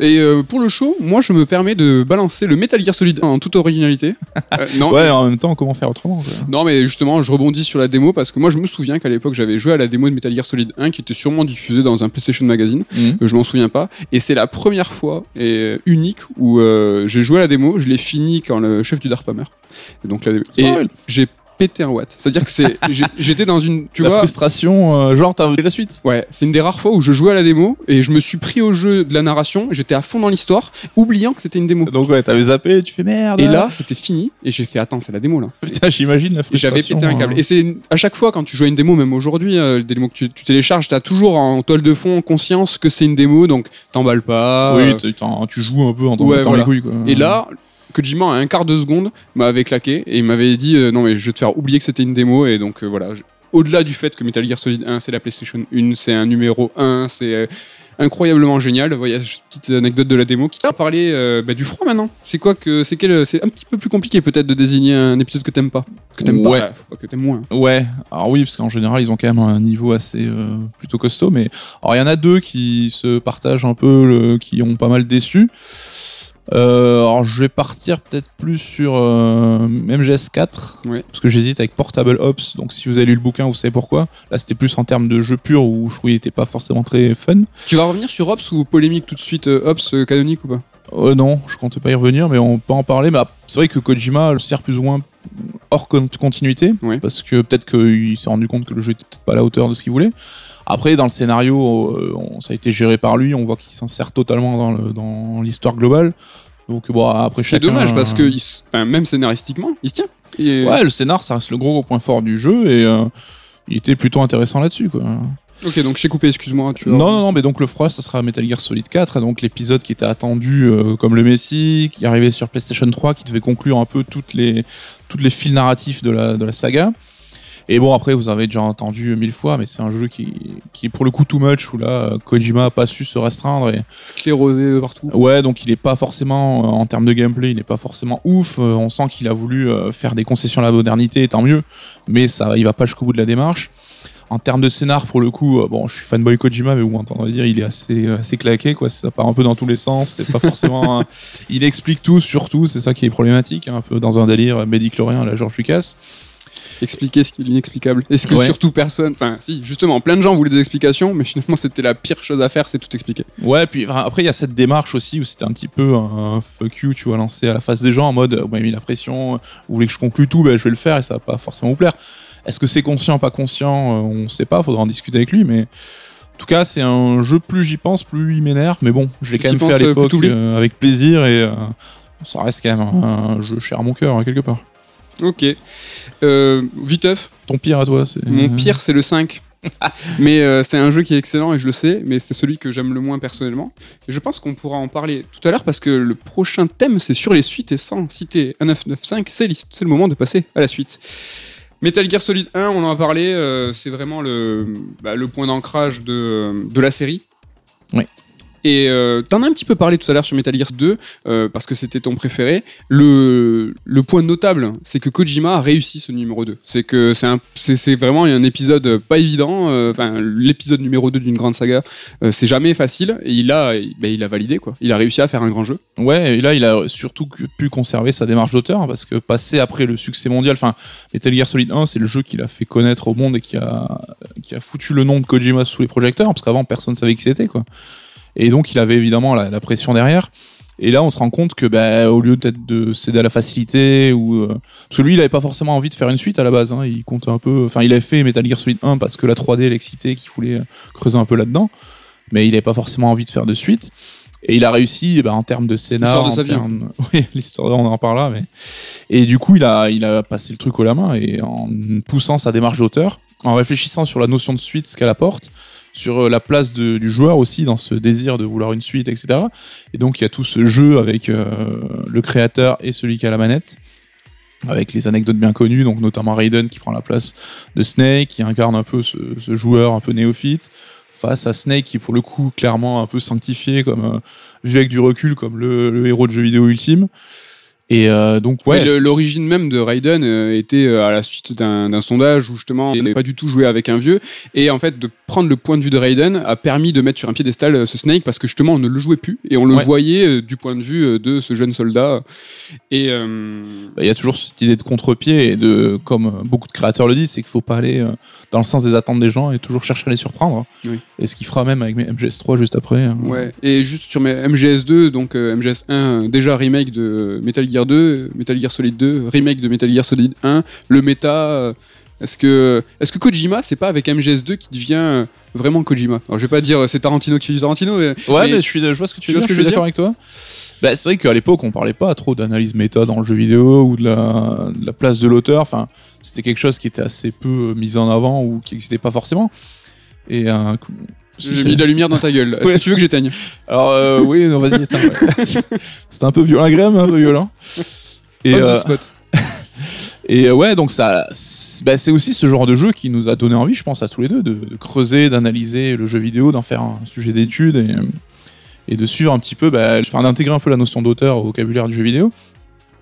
Et euh, pour le show, moi je me permets de balancer le Metal Gear Solid 1 en toute originalité. Euh, non, Ouais, en même temps, comment faire autrement quoi. non, mais justement, je rebondis sur la démo parce que moi je me souviens qu'à l'époque j'avais joué à la démo de Metal Gear Solid 1 qui était sûrement diffusée dans un PlayStation Magazine. Mhm. Euh, je m'en souviens pas. Et c'est la première fois et unique où euh, j'ai joué à la démo. Je l'ai fini quand le chef du DARPA meurt. Et donc la et j'ai pété un watt. C'est-à-dire que c'est j'étais dans une tu la vois frustration, euh, genre t'as voulu la suite. Ouais, c'est une des rares fois où je jouais à la démo et je me suis pris au jeu de la narration, j'étais à fond dans l'histoire, oubliant que c'était une démo. Donc ouais, t'avais zappé, tu fais merde. Et là, c'était fini et j'ai fait attends, c'est la démo là. putain, j'imagine la frustration. j'avais pété un câble. hein. Et c'est à chaque fois quand tu joues à une démo, même aujourd'hui, euh, des démos que tu, tu télécharges, t'as toujours en toile de fond conscience que c'est une démo, donc t'emballes pas. Oui, euh, tu- joues un peu en t'en Ouais, voilà. les couilles quoi. Et là, Kojima, à un quart de seconde, m'avait claqué et il m'avait dit euh, non, mais je vais te faire oublier que c'était une démo. Et donc euh, voilà, je- au-delà du fait que Metal Gear Solid 1, c'est la PlayStation 1, c'est un numéro 1, c'est euh, incroyablement génial. Voyage, petite anecdote de la démo qui t'a parlé euh, bah, du froid maintenant. C'est quoi que c'est quel C'est un petit peu plus compliqué peut-être de désigner un épisode que t'aimes pas. Que t'aimes Ouais. pas, que t'aimes moins. Ouais, alors oui, parce qu'en général, ils ont quand même un niveau assez euh, plutôt costaud, mais alors il y en a deux qui se partagent un peu, le- qui ont pas mal déçu. Euh, alors je vais partir peut-être plus sur euh, MGS4, Ouais. parce que j'hésite avec Portable Ops, donc si vous avez lu le bouquin, vous savez pourquoi. Là, c'était plus en termes de jeu pur, où je trouvais qu'il était pas forcément très fun. Tu vas revenir sur Ops ou polémique tout de suite euh, Ops canonique ou pas? Euh, non, je comptais pas y revenir, mais on peut en parler. Mais ah, c'est vrai que Kojima le sert plus ou moins hors con- continuité, parce que peut-être qu'il s'est rendu compte que le jeu était peut-être pas à la hauteur de ce qu'il voulait. Après, dans le scénario, euh, on- ça a été géré par lui, on voit qu'il s'insère totalement dans l'histoire globale. Donc bon, après C'est chacun- dommage parce que il s- enfin, même scénaristiquement, il se tient. Et- Ouais, le scénar, ça reste le gros, gros point fort du jeu et euh, il était plutôt intéressant là-dessus, quoi. Ok, donc je t'ai coupé, excuse-moi. Tu Non, non, non, mais donc le froid, ça sera Metal Gear Solid 4, et donc l'épisode qui était attendu euh, comme le Messi, qui arrivait sur PlayStation 3, qui devait conclure un peu toutes les, toutes les fils narratifs de la, de la saga. Et bon, après, vous avez déjà entendu mille fois, mais c'est un jeu qui, qui est pour le coup too much, où là, Kojima a pas su se restreindre. Et, Sclérosé de partout. ouais, donc il est pas forcément, euh, en termes de gameplay, il est pas forcément ouf. Euh, on sent qu'il a voulu euh, faire des concessions à la modernité, tant mieux, mais ça, il va pas jusqu'au bout de la démarche. En termes de scénar, pour le coup, bon, je suis fanboy Kojima, mais vous m'entendrez dire, il est assez, assez claqué, quoi. Ça part un peu dans tous les sens. C'est pas forcément. un- Il explique tout, surtout, c'est ça qui est problématique, hein, un peu dans un délire médiclorien à la George Lucas. Expliquer ce qui est l'inexplicable. Est-ce que Ouais. surtout personne. Enfin, si, justement, plein de gens voulaient des explications, mais finalement, c'était la pire chose à faire, c'est tout expliquer. Ouais, puis après, il y a cette démarche aussi où c'était un petit peu un fuck you, tu vois, lancé à la face des gens en mode, euh, vous m'avez mis la pression, euh, vous voulez que je conclue tout, ben, je vais le faire et ça va pas forcément vous plaire. Est-ce que c'est conscient, pas conscient euh, On sait pas, faudra en discuter avec lui, mais. En tout cas, c'est un jeu, plus j'y pense, plus il m'énerve. Mais bon, je l'ai quand même fait à euh, l'époque euh, avec plaisir et euh, ça reste quand même un jeu cher à mon cœur, hein, quelque part. Ok. Euh, viteuf, Ton pire à toi, c'est. mon pire, c'est le 5. mais euh, c'est un jeu qui est excellent et je le sais, mais c'est celui que j'aime le moins personnellement. Et je pense qu'on pourra en parler tout à l'heure parce que le prochain thème, c'est sur les suites et sans citer 1995, c'est c'est le moment de passer à la suite. Metal Gear Solid 1, on en a parlé, euh, c'est vraiment le, bah, le point d'ancrage de, de la série. Oui. Et euh, t'en as un petit peu parlé tout à l'heure sur Metal Gear 2, euh, parce que c'était ton préféré. Le, point notable, c'est que Kojima a réussi ce numéro 2. C'est que c'est vraiment un épisode pas évident. euh, Enfin, l'épisode numéro 2 d'une grande saga, c'est jamais facile. Et il a, ben, il a validé, quoi. Il a réussi à faire un grand jeu. Ouais, et là, il a surtout pu conserver sa démarche d'auteur, hein, parce que passer après le succès mondial, enfin, Metal Gear Solid 1, c'est le jeu qu'il a fait connaître au monde et qui a, qui a foutu le nom de Kojima sous les projecteurs, parce qu'avant, personne savait qui c'était, quoi. Et donc, il avait évidemment la, la pression derrière. Et là, on se rend compte que, bah, au lieu peut-être de céder à la facilité, ou, euh, parce que lui, il avait pas forcément envie de faire une suite à la base, hein, il compte un peu, enfin, il avait fait Metal Gear Solid 1 parce que la 3D l'excitait, qu'il voulait euh, creuser un peu là-dedans, mais il avait pas forcément envie de faire de suite. Et il a réussi, eh ben, en termes de scénar, L'histoire de en termes- oui, l'histoire, on en parlera, mais et du coup, il a, il a passé le truc au la main et en poussant sa démarche d'auteur, en réfléchissant sur la notion de suite, ce qu'elle apporte, sur euh, la place du joueur aussi dans ce désir de vouloir une suite, etc. Et donc, il y a tout ce jeu avec euh, le créateur et celui qui a la manette, avec les anecdotes bien connues, notamment Raiden qui prend la place de Snake, qui incarne un peu ce, joueur un peu néophyte, face à Snake qui pour le coup clairement un peu sanctifié, comme euh, vu avec du recul, comme le héros de jeu vidéo ultime. Et euh, donc, ouais. L'origine même de Raiden euh, était euh, à la suite d'un sondage où justement il n'avait pas du tout joué avec un vieux. Et en fait, de prendre le point de vue de Raiden a permis de mettre sur un piédestal ce Snake parce que justement on ne le jouait plus et on le Ouais. voyait du point de vue de ce jeune soldat. Et euh, Bah, il y a toujours cette idée de contre-pied et de, comme beaucoup de créateurs le disent, c'est qu'il faut pas aller dans le sens des attentes des gens et toujours chercher à les surprendre. Oui. Et ce qu'il fera même avec mes MGS3 juste après. hein. ouais. Et juste sur mes MGS2, donc euh, MGS1, euh, déjà remake de Metal Gear 2, euh, Metal Gear Solid 2, remake de Metal Gear Solid 1, le méta. euh, est-ce que, est-ce que Kojima, c'est pas avec MGS2 qui devient euh, vraiment Kojima? Alors je vais pas dire c'est Tarantino qui est Tarantino, mais, Ouais, mais- mais, je, suis, je vois ce que tu tu veux dire, je suis d'accord avec toi. Bah, c'est vrai qu'à l'époque, on parlait pas trop d'analyse méta dans le jeu vidéo ou de la, de la place de l'auteur. Enfin, c'était quelque chose qui était assez peu mis en avant ou qui n'existait pas forcément. Et euh, j'ai mis de la lumière dans ta gueule. Est-ce Ouais. que tu veux que j'éteigne Alors, euh, oui, non, vas-y, éteins, ouais. C'était un peu violent, agréable, un peu violent. Et, euh, spot. Et euh, ouais, donc ça, c'est bah, c'est aussi ce genre de jeu qui nous a donné envie, je pense, à tous les deux, de, de creuser, d'analyser le jeu vidéo, d'en faire un sujet d'étude et, et de suivre un petit peu, bah, enfin, d'intégrer un peu la notion d'auteur au vocabulaire du jeu vidéo.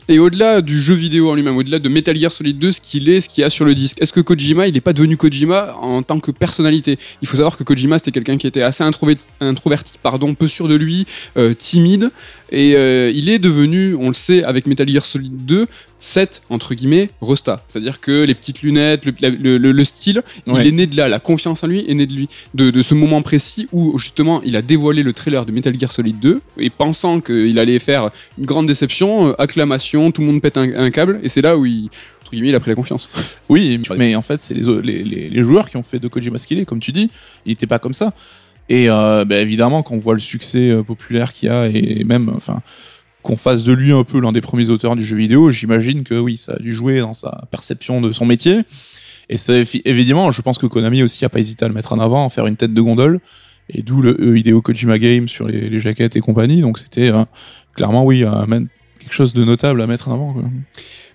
Et au-delà du jeu vidéo en lui-même, au-delà de Metal Gear Solid 2, ce qu'il est, ce qu'il y a sur le disque, est-ce que Kojima, il n'est pas devenu Kojima en tant que personnalité? Il faut savoir que Kojima, c'était quelqu'un qui était assez introverti, pardon, peu sûr de lui, euh, timide, et euh, il est devenu, on le sait, avec Metal Gear Solid 2, cette, entre guillemets, Rosta. C'est-à-dire que les petites lunettes, le, la- le- le- le style, Ouais. il est né de là, la confiance en lui est née de lui, de, de ce moment précis où justement il a dévoilé le trailer de Metal Gear Solid 2, et pensant qu'il allait faire une grande déception, euh, acclamation, tout le monde pète un, un câble, et c'est là où il, entre guillemets, il a pris la confiance. Oui, mais en fait, c'est les, au- les, les- les joueurs qui ont fait de Kojima ce qu'il est, comme tu dis. Il était pas comme ça. Et euh, bah, évidemment, quand on voit le succès euh, populaire qu'il y a, et même, enfin, qu'on fasse de lui un peu l'un des premiers auteurs du jeu vidéo, j'imagine que oui, ça a dû jouer dans sa perception de son métier. Et c'est évidemment, je pense que Konami aussi a pas hésité à le mettre en avant, faire une tête de gondole. Et d'où le E Hideo Kojima Game sur les, jaquettes et compagnie. Donc c'était euh, clairement, oui, euh, quelque chose de notable à mettre en avant. quoi.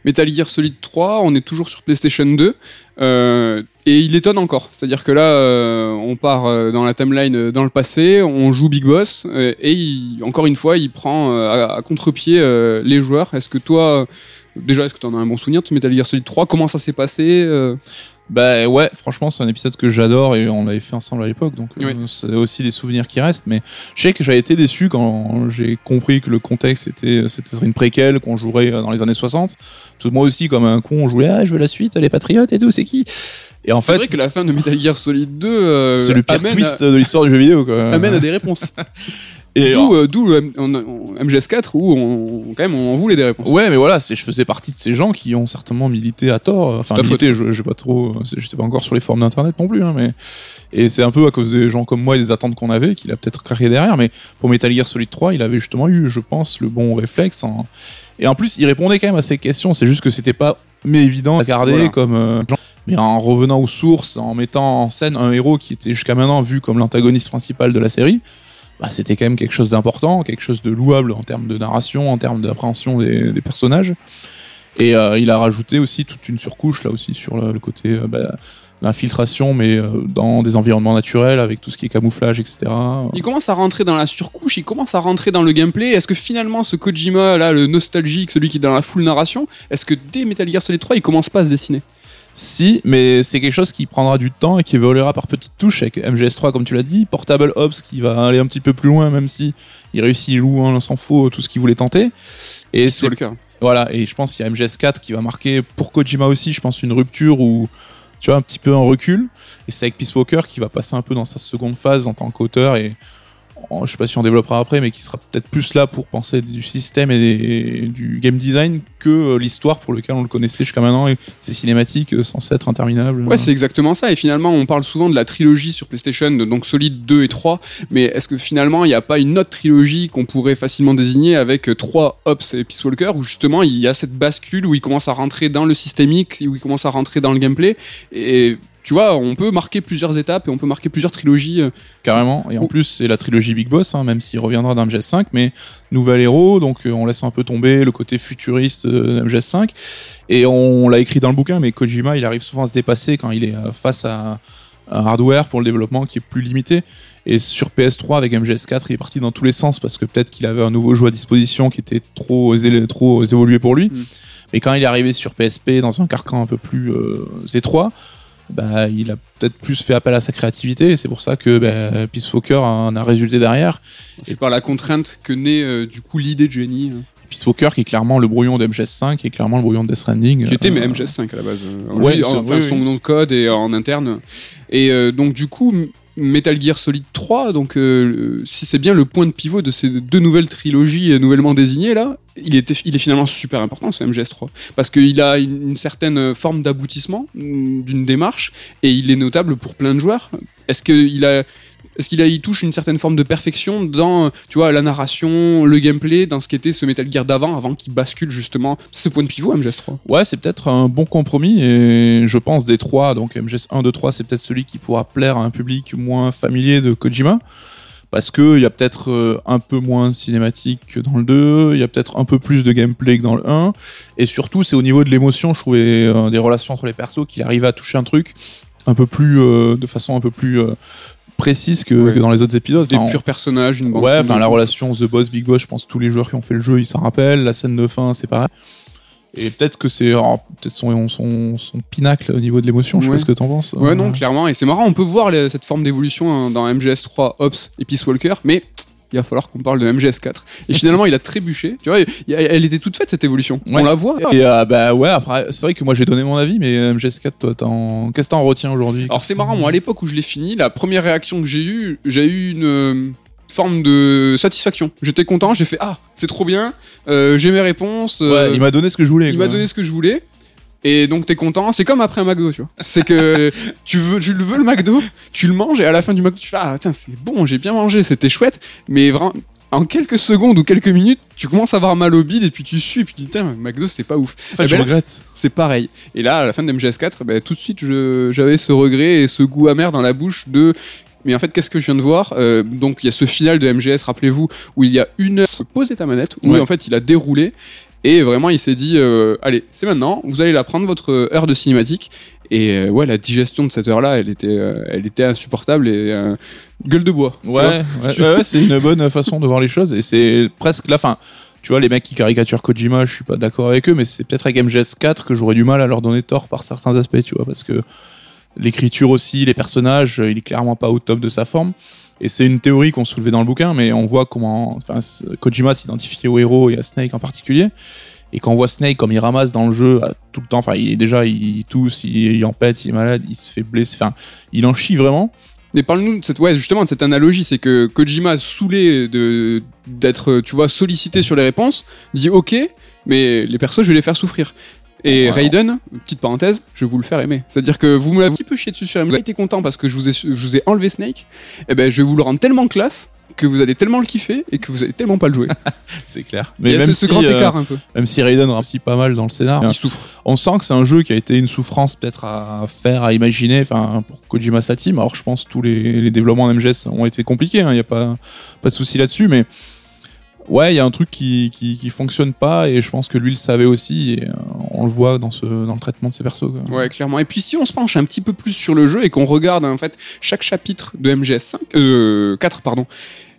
Metal Gear Solid 3, on est toujours sur PlayStation 2. euh, et il étonne encore. C'est-à-dire que là, euh, on part euh, dans la timeline euh, dans le passé, on joue Big Boss, et il- encore une fois, il prend à, à contre-pied les joueurs. Est-ce que toi, déjà, est-ce que tu en as un bon souvenir de Metal Gear Solid 3 Comment ça s'est passé Bah ouais, franchement, c'est un épisode que j'adore et on l'avait fait ensemble à l'époque, donc Oui. c'est aussi des souvenirs qui restent. Mais je sais que j'avais été déçu quand j'ai compris que le contexte était c'était une préquelle qu'on jouerait dans les années 60. Tout moi aussi, comme un con, on jouait ah je veux la suite, les patriotes et tout, c'est qui? Et en C'est fait, vrai que la fin de Metal Gear Solid 2 euh, c'est le pire twist à, de l'histoire du jeu vidéo. Quoi. amène à des réponses. Et D'où euh, d'où, euh, on- on- MGS4 où on, quand même on en voulait des réponses. Ouais, mais voilà, c'est, je faisais partie de ces gens qui ont certainement milité à tort. Enfin, Ta milité, je, j'ai pas trop, c'est- j'étais pas encore sur les forums d'internet non plus, hein, mais et c'est un peu à cause des gens comme moi et des attentes qu'on avait qu'il a peut-être craqué derrière. Mais pour Metal Gear Solid 3, il avait justement eu, je pense, le bon réflexe. en- Et en plus, il répondait quand même à ces questions. C'est juste que c'était pas mais évident à garder Voilà. comme. euh, mais en revenant aux sources, en mettant en scène un héros qui était jusqu'à maintenant vu comme l'antagoniste principal de la série, bah, c'était quand même quelque chose d'important, quelque chose de louable en termes de narration, en termes d'appréhension des, personnages. Et euh, il a rajouté aussi toute une surcouche là aussi sur le, le côté euh, bah, l'infiltration, mais euh, dans des environnements naturels avec tout ce qui est camouflage, etc. Il commence à rentrer dans la surcouche, il commence à rentrer dans le gameplay. Est-ce que finalement ce Kojima là, le nostalgique, celui qui est dans la full narration, est-ce que dès Metal Gear Solid 3 il commence pas à se dessiner? Si, mais c'est quelque chose qui prendra du temps et qui évoluera par petites touches avec MGS3, comme tu l'as dit, Portable Ops qui va aller un petit peu plus loin, même si il réussit, loue, hein, s'en faut, tout ce qu'il voulait tenter. Et C'est le cas. Voilà, et je pense qu'il y a MGS4 qui va marquer pour Kojima aussi, je pense, une rupture ou tu vois, un petit peu un recul. Et c'est avec Peace Walker qui va passer un peu dans sa seconde phase en tant qu'auteur et je sais pas si on développera après, mais qui sera peut-être plus là pour penser du système et, du game design que euh, l'histoire pour lequel on le connaissait jusqu'à maintenant et ces cinématiques euh, censées être interminables. Ouais, c'est exactement ça. Et finalement, on parle souvent de la trilogie sur PlayStation, donc Solid 2 et 3. Mais est-ce que finalement, il n'y a pas une autre trilogie qu'on pourrait facilement désigner avec euh, 3 Ops et Peace Walker, où justement, il y a cette bascule où il commence à rentrer dans le systémique, où il commence à rentrer dans le gameplay. Et tu vois, on peut marquer plusieurs étapes et on peut marquer plusieurs trilogies. euh, Carrément. Et en plus, c'est la trilogie Big Boss, hein, même s'il reviendra dans MGS5, mais nouvel héros, donc euh, on laisse un peu tomber le côté futuriste euh, de MGS5. Et on l'a écrit dans le bouquin, mais Kojima, il arrive souvent à se dépasser quand il est face à un hardware pour le développement qui est plus limité. Et sur PS3, avec MGS4, il est parti dans tous les sens parce que peut-être qu'il avait un nouveau jeu à disposition qui était trop, trop évolué pour lui. Mm. Mais quand il est arrivé sur PSP dans un carcan un peu plus euh, étroit, bah, il a peut-être plus fait appel à sa créativité et c'est pour ça que bah, Peace Walker en a résulté derrière. C'est par la contrainte que naît euh, du coup l'idée de Jenny, euh, Peace Walker qui est clairement le brouillon de MGS5 et clairement le brouillon de Death Stranding. qui était Euh, mais MGS5 à la base. euh, ouais, lui, c'est- enfin, oui, son oui. nom de code et en interne. Et euh, donc du coup, Metal Gear Solid 3, donc euh, si c'est bien le point de pivot de ces deux nouvelles trilogies euh, nouvellement désignées là, il, il est finalement super important ce MGS3 parce qu'il a une, certaine forme d'aboutissement mm, d'une démarche et il est notable pour plein de joueurs. Est-ce qu'il a est-ce qu'il touche une certaine forme de perfection dans, la narration, le gameplay, dans ce qu'était ce Metal Gear d'avant, avant qu'il bascule justement? Ce point de pivot MGS3 Ouais, c'est peut-être un bon compromis et je pense des trois, donc MGS1, 2, 3, c'est peut-être celui qui pourra plaire à un public moins familier de Kojima. Parce que il y a peut-être euh, un peu moins de cinématique que dans le 2, il y a peut-être un peu plus de gameplay que dans le 1, et surtout c'est au niveau de l'émotion, je trouvais euh, des relations entre les persos qu'il arrivait à toucher un truc un peu plus, euh, de façon un peu plus précise que, Ouais. que dans les autres épisodes. Des Enfin, on- purs personnages, une bande Ouais, enfin la relation The Boss Big Boss, je pense que tous les joueurs qui ont fait le jeu, ils s'en rappellent. La scène de fin, c'est pareil. Et peut-être que c'est alors, peut-être son, son, son pinacle au niveau de l'émotion. Je sais Ouais. pas ce que t'en penses. Ouais, Euh, non, clairement. Et c'est marrant, on peut voir les- cette forme d'évolution hein, dans MGS3, Ops et Peace Walker, mais il va falloir qu'on parle de MGS4. Et finalement, il a trébuché. Tu vois, elle était toute faite cette évolution. Ouais. On la voit. Et euh, bah ouais, après, c'est vrai que moi j'ai donné mon avis, mais euh, MGS4, toi, t'en- qu'est-ce que t'en retiens aujourd'hui? Alors c'est marrant, moi à l'époque où je l'ai fini, la première réaction que j'ai eue, j'ai eu une euh, forme de satisfaction. J'étais content, j'ai fait Ah, c'est trop bien, euh, j'ai mes réponses. euh, Ouais, il m'a donné ce que je voulais. il m'a donné ce que je voulais. Et donc t'es content, c'est comme après un McDo, tu vois. C'est que tu veux, tu le veux le McDo, tu le manges et à la fin du McDo tu fais ah tiens c'est bon, j'ai bien mangé, c'était chouette. Mais vraiment, en quelques secondes ou quelques minutes, tu commences à avoir mal au bide et puis tu suis et puis tu dis putain, McDo c'est pas ouf. En fait, Eh je ben regrette. c'est pareil. Et là, à la fin de MGS4, ben, tout de suite, je- j'avais ce regret et ce goût amer dans la bouche de. Mais en fait, qu'est-ce que je viens de voir? Euh, Donc, il y a ce final de MGS, rappelez-vous, où il y a une heure, se poser ta manette, où Ouais. en fait, il a déroulé. Et vraiment, il s'est dit euh, Allez, c'est maintenant, vous allez la prendre, votre heure de cinématique. Et euh, ouais, la digestion de cette heure-là, elle était, euh, elle était insupportable et euh, gueule de bois. ouais, c'est une bonne façon de voir les choses et c'est presque la fin. Tu vois, les mecs qui caricaturent Kojima, je suis pas d'accord avec eux, mais c'est peut-être avec MGS4 que j'aurais du mal à leur donner tort par certains aspects, tu vois, parce que l'écriture aussi, les personnages, il est clairement pas au top de sa forme. Et c'est une théorie qu'on soulevait dans le bouquin, mais on voit comment enfin, Kojima s'identifiait au héros et à Snake en particulier. Et quand on voit Snake comme il ramasse dans le jeu tout le temps, enfin, il est déjà, il tousse, il, il en pète, il est malade, il se fait blesser, enfin, il en chie vraiment. Mais parle-nous de cette, ouais, justement de cette analogie, c'est que Kojima, saoulé d'être, tu vois, sollicité sur les réponses, dit ok, mais les persos, je vais les faire souffrir. Et. Raiden, petite parenthèse, je vais vous le faire aimer. C'est-à-dire que vous me l'avez un petit peu chié dessus sur vous avez été content parce que je vous ai, je vous ai enlevé Snake, et ben je vais vous le rendre tellement classe que vous allez tellement le kiffer et que vous allez tellement pas le jouer. C'est clair. Mais a même ce, si, grand euh, écart un peu. même si Raiden réussit pas mal dans le scénar, Il souffre. on sent que c'est un jeu qui a été une souffrance peut-être à faire, à imaginer, enfin pour Kojima sa team. Alors je pense que tous les, les développements en MGS ont été compliqués, il n'y a pas, pas de souci là-dessus, mais ouais, il y a un truc qui, qui, fonctionne pas et je pense que lui le savait aussi et euh, on le voit dans, ce, dans le traitement de ses persos. Ouais, clairement. Et puis si on se penche un petit peu plus sur le jeu et qu'on regarde en fait chaque chapitre de MGS 5, euh, 4, pardon,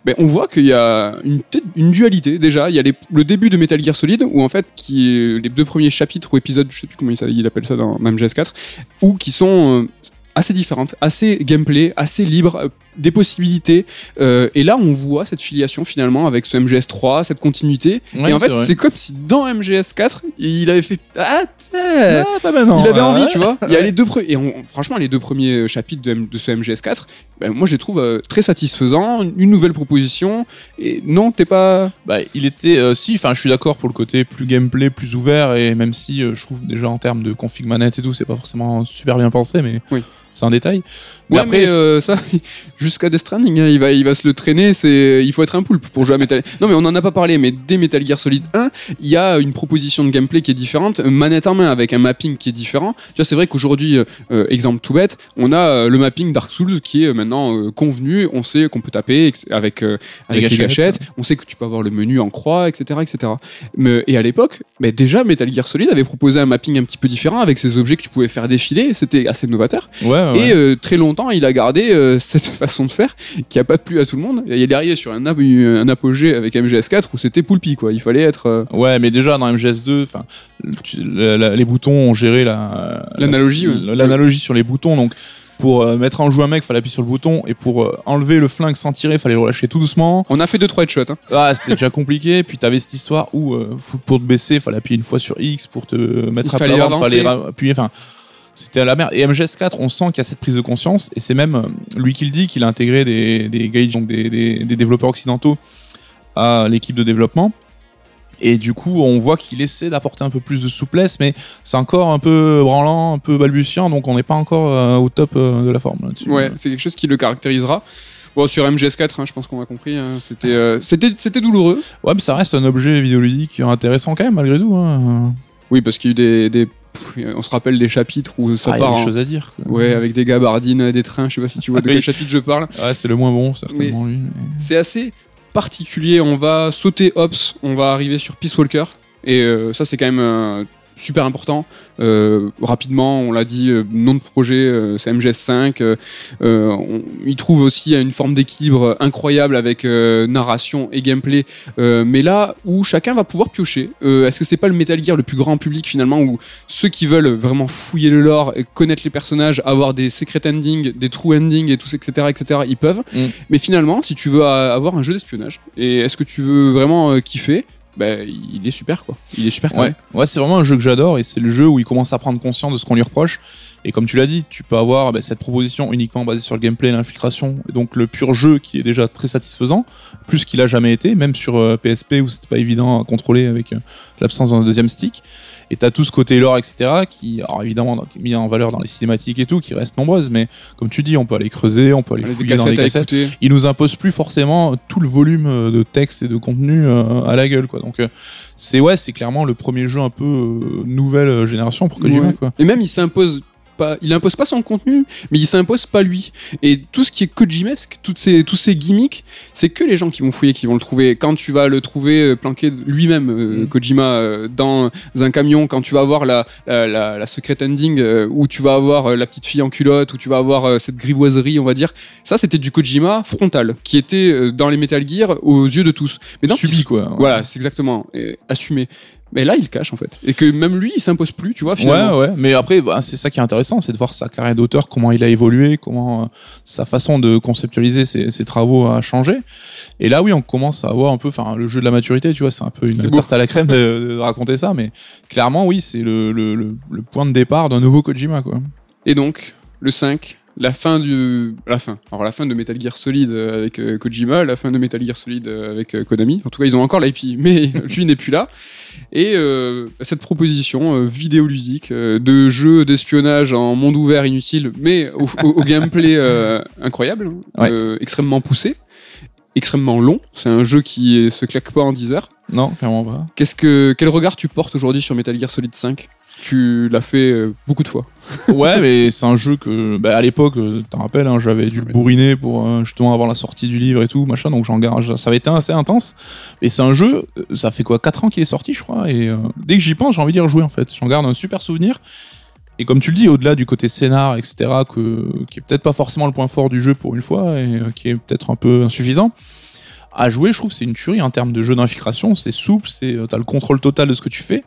ben, on voit qu'il y a une, une dualité déjà. Il y a le début de Metal Gear Solid où en fait qui les deux premiers chapitres ou épisodes, je sais plus comment il, appelle ça dans, dans MGS 4, ou qui sont euh, assez différentes, assez gameplay, assez libre, des possibilités. Euh, et là, on voit cette filiation finalement avec ce MGS 3, cette continuité. Ouais, et en fait, c'est comme si dans MGS 4, il avait fait ah, Ah, pas maintenant. il avait envie, tu vois. Il y a les deux et on- franchement les deux premiers chapitres de, M- de ce MGS4, ben, moi je les trouve euh, très satisfaisants, une nouvelle proposition. Et non, t'es pas. Bah, il était euh, si, enfin, je suis d'accord pour le côté plus gameplay, plus ouvert, et même si euh, je trouve déjà en termes de config manette et tout, c'est pas forcément super bien pensé, mais Oui. C'est un détail. Mais après, euh, ça, jusqu'à Death Stranding, hein, il va, il va se le traîner. C'est, il faut être un poulpe pour jouer à Metal. Non, mais on en a pas parlé. Mais dès Metal Gear Solid 1, il y a une proposition de gameplay qui est différente, manette en main avec un mapping qui est différent. Tu vois, c'est vrai qu'aujourd'hui, euh, euh, exemple tout bête, on a euh, le mapping Dark Souls qui est maintenant convenu. On sait qu'on peut taper avec avec les gâchettes. On sait que tu peux avoir le menu en croix, etc., etc. Mais, et à l'époque, mais déjà Metal Gear Solid avait proposé un mapping un petit peu différent avec ces objets que tu pouvais faire défiler. C'était assez novateur. ouais, ouais. Et euh, très longtemps, il a gardé euh, cette façon de faire qui a pas plu à tout le monde. Il est arrivé sur un, ap- un apogée avec MGS4 où c'était poulpi, quoi. Il fallait être. euh, Ouais, mais déjà dans MGS2, enfin, les boutons ont géré la L'analogie, la- ouais. l'analogie sur les boutons. Donc, pour mettre en jeu un mec, fallait appuyer sur le bouton, et pour enlever le flingue sans tirer, fallait le relâcher tout doucement. On a fait deux trois headshots. Hein. Ah, c'était déjà compliqué. Puis t'avais cette histoire où euh, pour te baisser, fallait appuyer une fois sur X pour te mettre Il à plat avancer. fallait appuyer. Enfin, c'était à la merde. Et MGS4, on sent qu'il y a cette prise de conscience, et c'est même euh, lui qui le dit qu'il a intégré des, des gauges, donc des, des- des développeurs occidentaux à l'équipe de développement. Et du coup, on voit qu'il essaie d'apporter un peu plus de souplesse, mais c'est encore un peu branlant, un peu balbutiant, donc on n'est pas encore euh, au top euh, de la forme là-dessus. Ouais, c'est quelque chose qui le caractérisera. Bon, sur MGS4, hein, je pense qu'on a compris. hein, c'était, euh, c'était, c'était douloureux. Ouais, mais ça reste un objet vidéoludique intéressant quand même, malgré tout. hein. Oui, parce qu'il y a eu des, des- pff, on se rappelle des chapitres où ça Ah, il y a part. des choses à dire. quoi. Ouais, avec des gabardines, des trains. Je sais pas si tu vois de Oui. quel chapitre je parle. Ouais, c'est le moins bon, certainement, lui. mais- C'est assez particulier. On va sauter Ops, on va arriver sur Peace Walker. Et euh, ça, c'est quand même euh, super important. Euh, rapidement, on l'a dit, euh, nom de projet, euh, c'est MGS5. euh, euh, on- il trouve aussi une forme d'équilibre incroyable avec narration et gameplay. Mais là où chacun va pouvoir piocher, est-ce que c'est pas le Metal Gear le plus grand public finalement où ceux qui veulent vraiment fouiller le lore, et connaître les personnages, avoir des secret endings, des true endings et tout, etc., etc., ils peuvent. Mm. Mais finalement, si tu veux avoir un jeu d'espionnage, et est-ce que tu veux vraiment kiffer bah, il est super quoi. Il est super Ouais, ouais c'est vraiment un jeu que j'adore et c'est le jeu où il commence à prendre conscience de ce qu'on lui reproche. Et comme tu l'as dit, tu peux avoir bah, cette proposition uniquement basée sur le gameplay et l'infiltration, et donc le pur jeu qui est déjà très satisfaisant, plus qu'il a jamais été, même sur euh, PSP où c'était pas évident à contrôler avec euh, l'absence d'un deuxième stick. Et t'as tout ce côté lore, etc., qui, alors évidemment, donc, mis en valeur dans les cinématiques et tout, qui restent nombreuses, mais comme tu dis, on peut aller creuser, on peut aller Les fouiller dans les cassettes il nous impose plus forcément tout le volume euh, de texte et de contenu euh, à la gueule quoi donc euh, c'est ouais c'est clairement le premier jeu un peu nouvelle génération pour Kojima Ouais. quoi Et même il s'impose pas, il impose pas son contenu, mais il s'impose pas lui. Et tout ce qui est Kojimesque, toutes ces, tous ces gimmicks, c'est que les gens qui vont fouiller qui vont le trouver. Quand tu vas le trouver euh, planqué lui-même, euh, Mm. Kojima, euh, dans un camion, quand tu vas avoir la, la, la, la secret ending, euh, où tu vas avoir la petite fille en culotte, où tu vas avoir cette grivoiserie, on va dire, ça c'était du Kojima frontal, qui était dans les Metal Gear aux yeux de tous. Mais donc, subi quoi ouais. Voilà, c'est exactement assumé. Mais là, il cache en fait. Et que même lui, il s'impose plus, tu vois, finalement. Ouais, ouais, mais après, bah, c'est ça qui est intéressant, c'est de voir sa carrière d'auteur, comment il a évolué, comment euh, sa façon de conceptualiser ses, ses travaux a changé. Et là, oui, on commence à voir un peu, enfin, le jeu de la maturité, tu vois, c'est un peu une tarte à la crème de, de raconter ça, mais clairement, oui, c'est le, le, le, le point de départ d'un nouveau Kojima, quoi. Et donc, le 5, la fin du. La fin. Alors, la fin de Metal Gear Solid euh, avec euh, Kojima, la fin de Metal Gear Solid euh, avec euh, Konami. En tout cas, ils ont encore l'IP, mais lui n'est plus là. Et euh, cette proposition vidéoludique de jeu d'espionnage en monde ouvert inutile, mais au, au- au gameplay incroyable, Ouais. euh, extrêmement poussé, extrêmement long. C'est un jeu qui se claque pas en 10 heures. Non, clairement pas. Qu'est-ce que, quel regard tu portes aujourd'hui sur Metal Gear Solid 5 Tu l'as fait euh, beaucoup de fois. ouais, mais c'est un jeu que, bah, à l'époque, euh, t'en rappelles, hein, j'avais dû le Ouais. bourriner pour euh, justement avoir la sortie du livre et tout, machin, donc j'en garde, ça avait été assez intense. Mais c'est un jeu, ça fait quoi, 4 ans qu'il est sorti, je crois, et euh, dès que j'y pense, j'ai envie d'y rejouer en fait. J'en garde un super souvenir. Et comme tu le dis, au-delà du côté scénar, etc., que, qui est peut-être pas forcément le point fort du jeu pour une fois, et euh, qui est peut-être un peu insuffisant, à jouer, je trouve, c'est une tuerie en termes de jeu d'infiltration. C'est souple, c'est, t'as le contrôle total de ce que tu fais.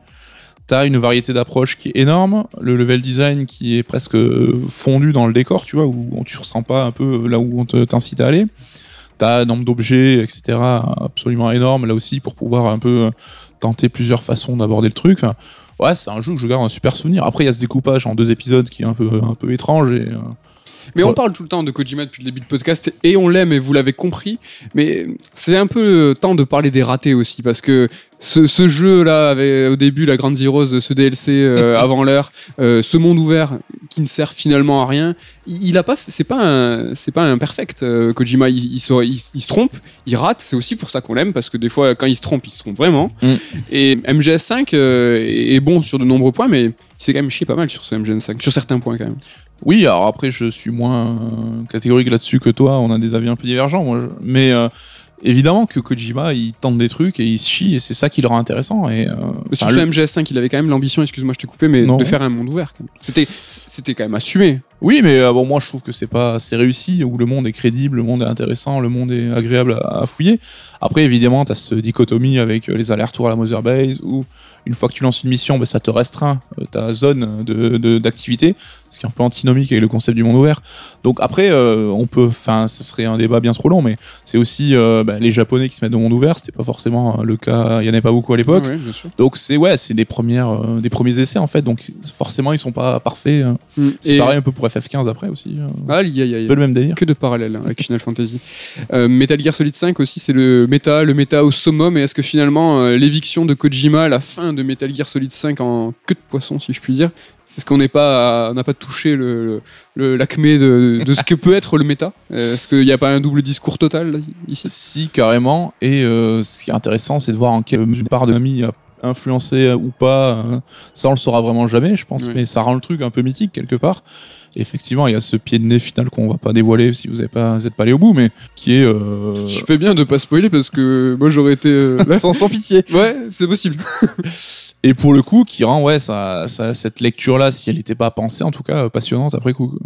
T'as une variété d'approches qui est énorme, le level design qui est presque euh, fondu dans le décor, tu vois, où tu ressens pas un peu là où on te- t'incite à aller. T'as un nombre d'objets, etc., absolument énorme là aussi pour pouvoir un peu euh, tenter plusieurs façons d'aborder le truc. Ouais, c'est un jeu que je garde un super souvenir. Après, il y a ce découpage en deux épisodes qui est un peu, un peu étrange et euh, Mais on parle tout le temps de Kojima depuis le début de podcast et on l'aime et vous l'avez compris. Mais c'est un peu le temps de parler des ratés aussi parce que ce, ce jeu-là avait au début la Grande Zeroes, ce DLC euh, avant l'heure, euh, ce monde ouvert qui ne sert finalement à rien. Il, il a pas, c'est pas un, c'est pas un perfect. euh, Kojima, il, il se, il- il se trompe, il rate. C'est aussi pour ça qu'on l'aime parce que des fois, quand il se trompe, il se trompe vraiment. Mm. Et MGS5 euh, est est bon sur de nombreux points, mais il s'est quand même chié pas mal sur ce MGS5, sur certains points quand même. Oui, alors après, je suis moins catégorique là-dessus que toi. On a des avis un peu divergents, moi. je- Mais euh, évidemment que Kojima, il tente des trucs et il se chie, et c'est ça qui le rend intéressant. Et, euh, Sur le- MGS5, il avait quand même l'ambition, excuse-moi, je t'ai coupé, mais Non. de faire un monde ouvert. C'était, c'était quand même assumé. Oui, mais euh, bon, moi, je trouve que c'est pas, c'est réussi, où le monde est crédible, le monde est intéressant, le monde est agréable à, à fouiller. Après, évidemment, t'as ce dichotomie avec euh, les allers-retours à la Mother Base, où une fois que tu lances une mission, ben, ça te restreint euh, ta zone de, de- d'activité, ce qui est un peu antinomique avec le concept du monde ouvert. Donc après, euh, on peut, enfin, ça serait un débat bien trop long, mais c'est aussi euh, ben, les Japonais qui se mettent au monde ouvert, c'était pas forcément euh, le cas, il y en avait pas beaucoup à l'époque. Donc c'est ouais, c'est des premières, euh, des premiers essais en fait. Donc forcément, ils sont pas parfaits. Euh. C'est pareil un peu pour FF15 après aussi. euh, Ah, il y a- y a- un peu le même délire. que de parallèles hein, avec Final Fantasy. Euh, Metal Gear Solid 5 aussi, c'est le méta, le méta au summum. Et est-ce que finalement, euh, l'éviction de Kojima, la fin de Metal Gear Solid 5 en queue de poisson, si je puis dire, est-ce qu'on pas, on n'a pas touché le, l'acmé de, de ce que peut être le méta? Euh, Est-ce qu'il n'y a pas un double discours total ici? Si carrément. Et euh, ce qui est intéressant, c'est de voir en quelle mesure part de a influencé euh, ou pas. euh, ça, on le saura vraiment jamais, je pense. Mais ça rend le truc un peu mythique quelque part. Et effectivement, il y a ce pied de nez final qu'on va pas dévoiler si vous n'êtes pas, vous êtes pas allé au bout, mais qui est euh, Je fais bien de pas spoiler parce que moi j'aurais été. euh, là. sans, sans pitié. ouais, c'est possible. Et pour le coup, qui rend ouais, ça, ça- cette lecture-là, si elle n'était pas pensée, en tout cas, passionnante après coup.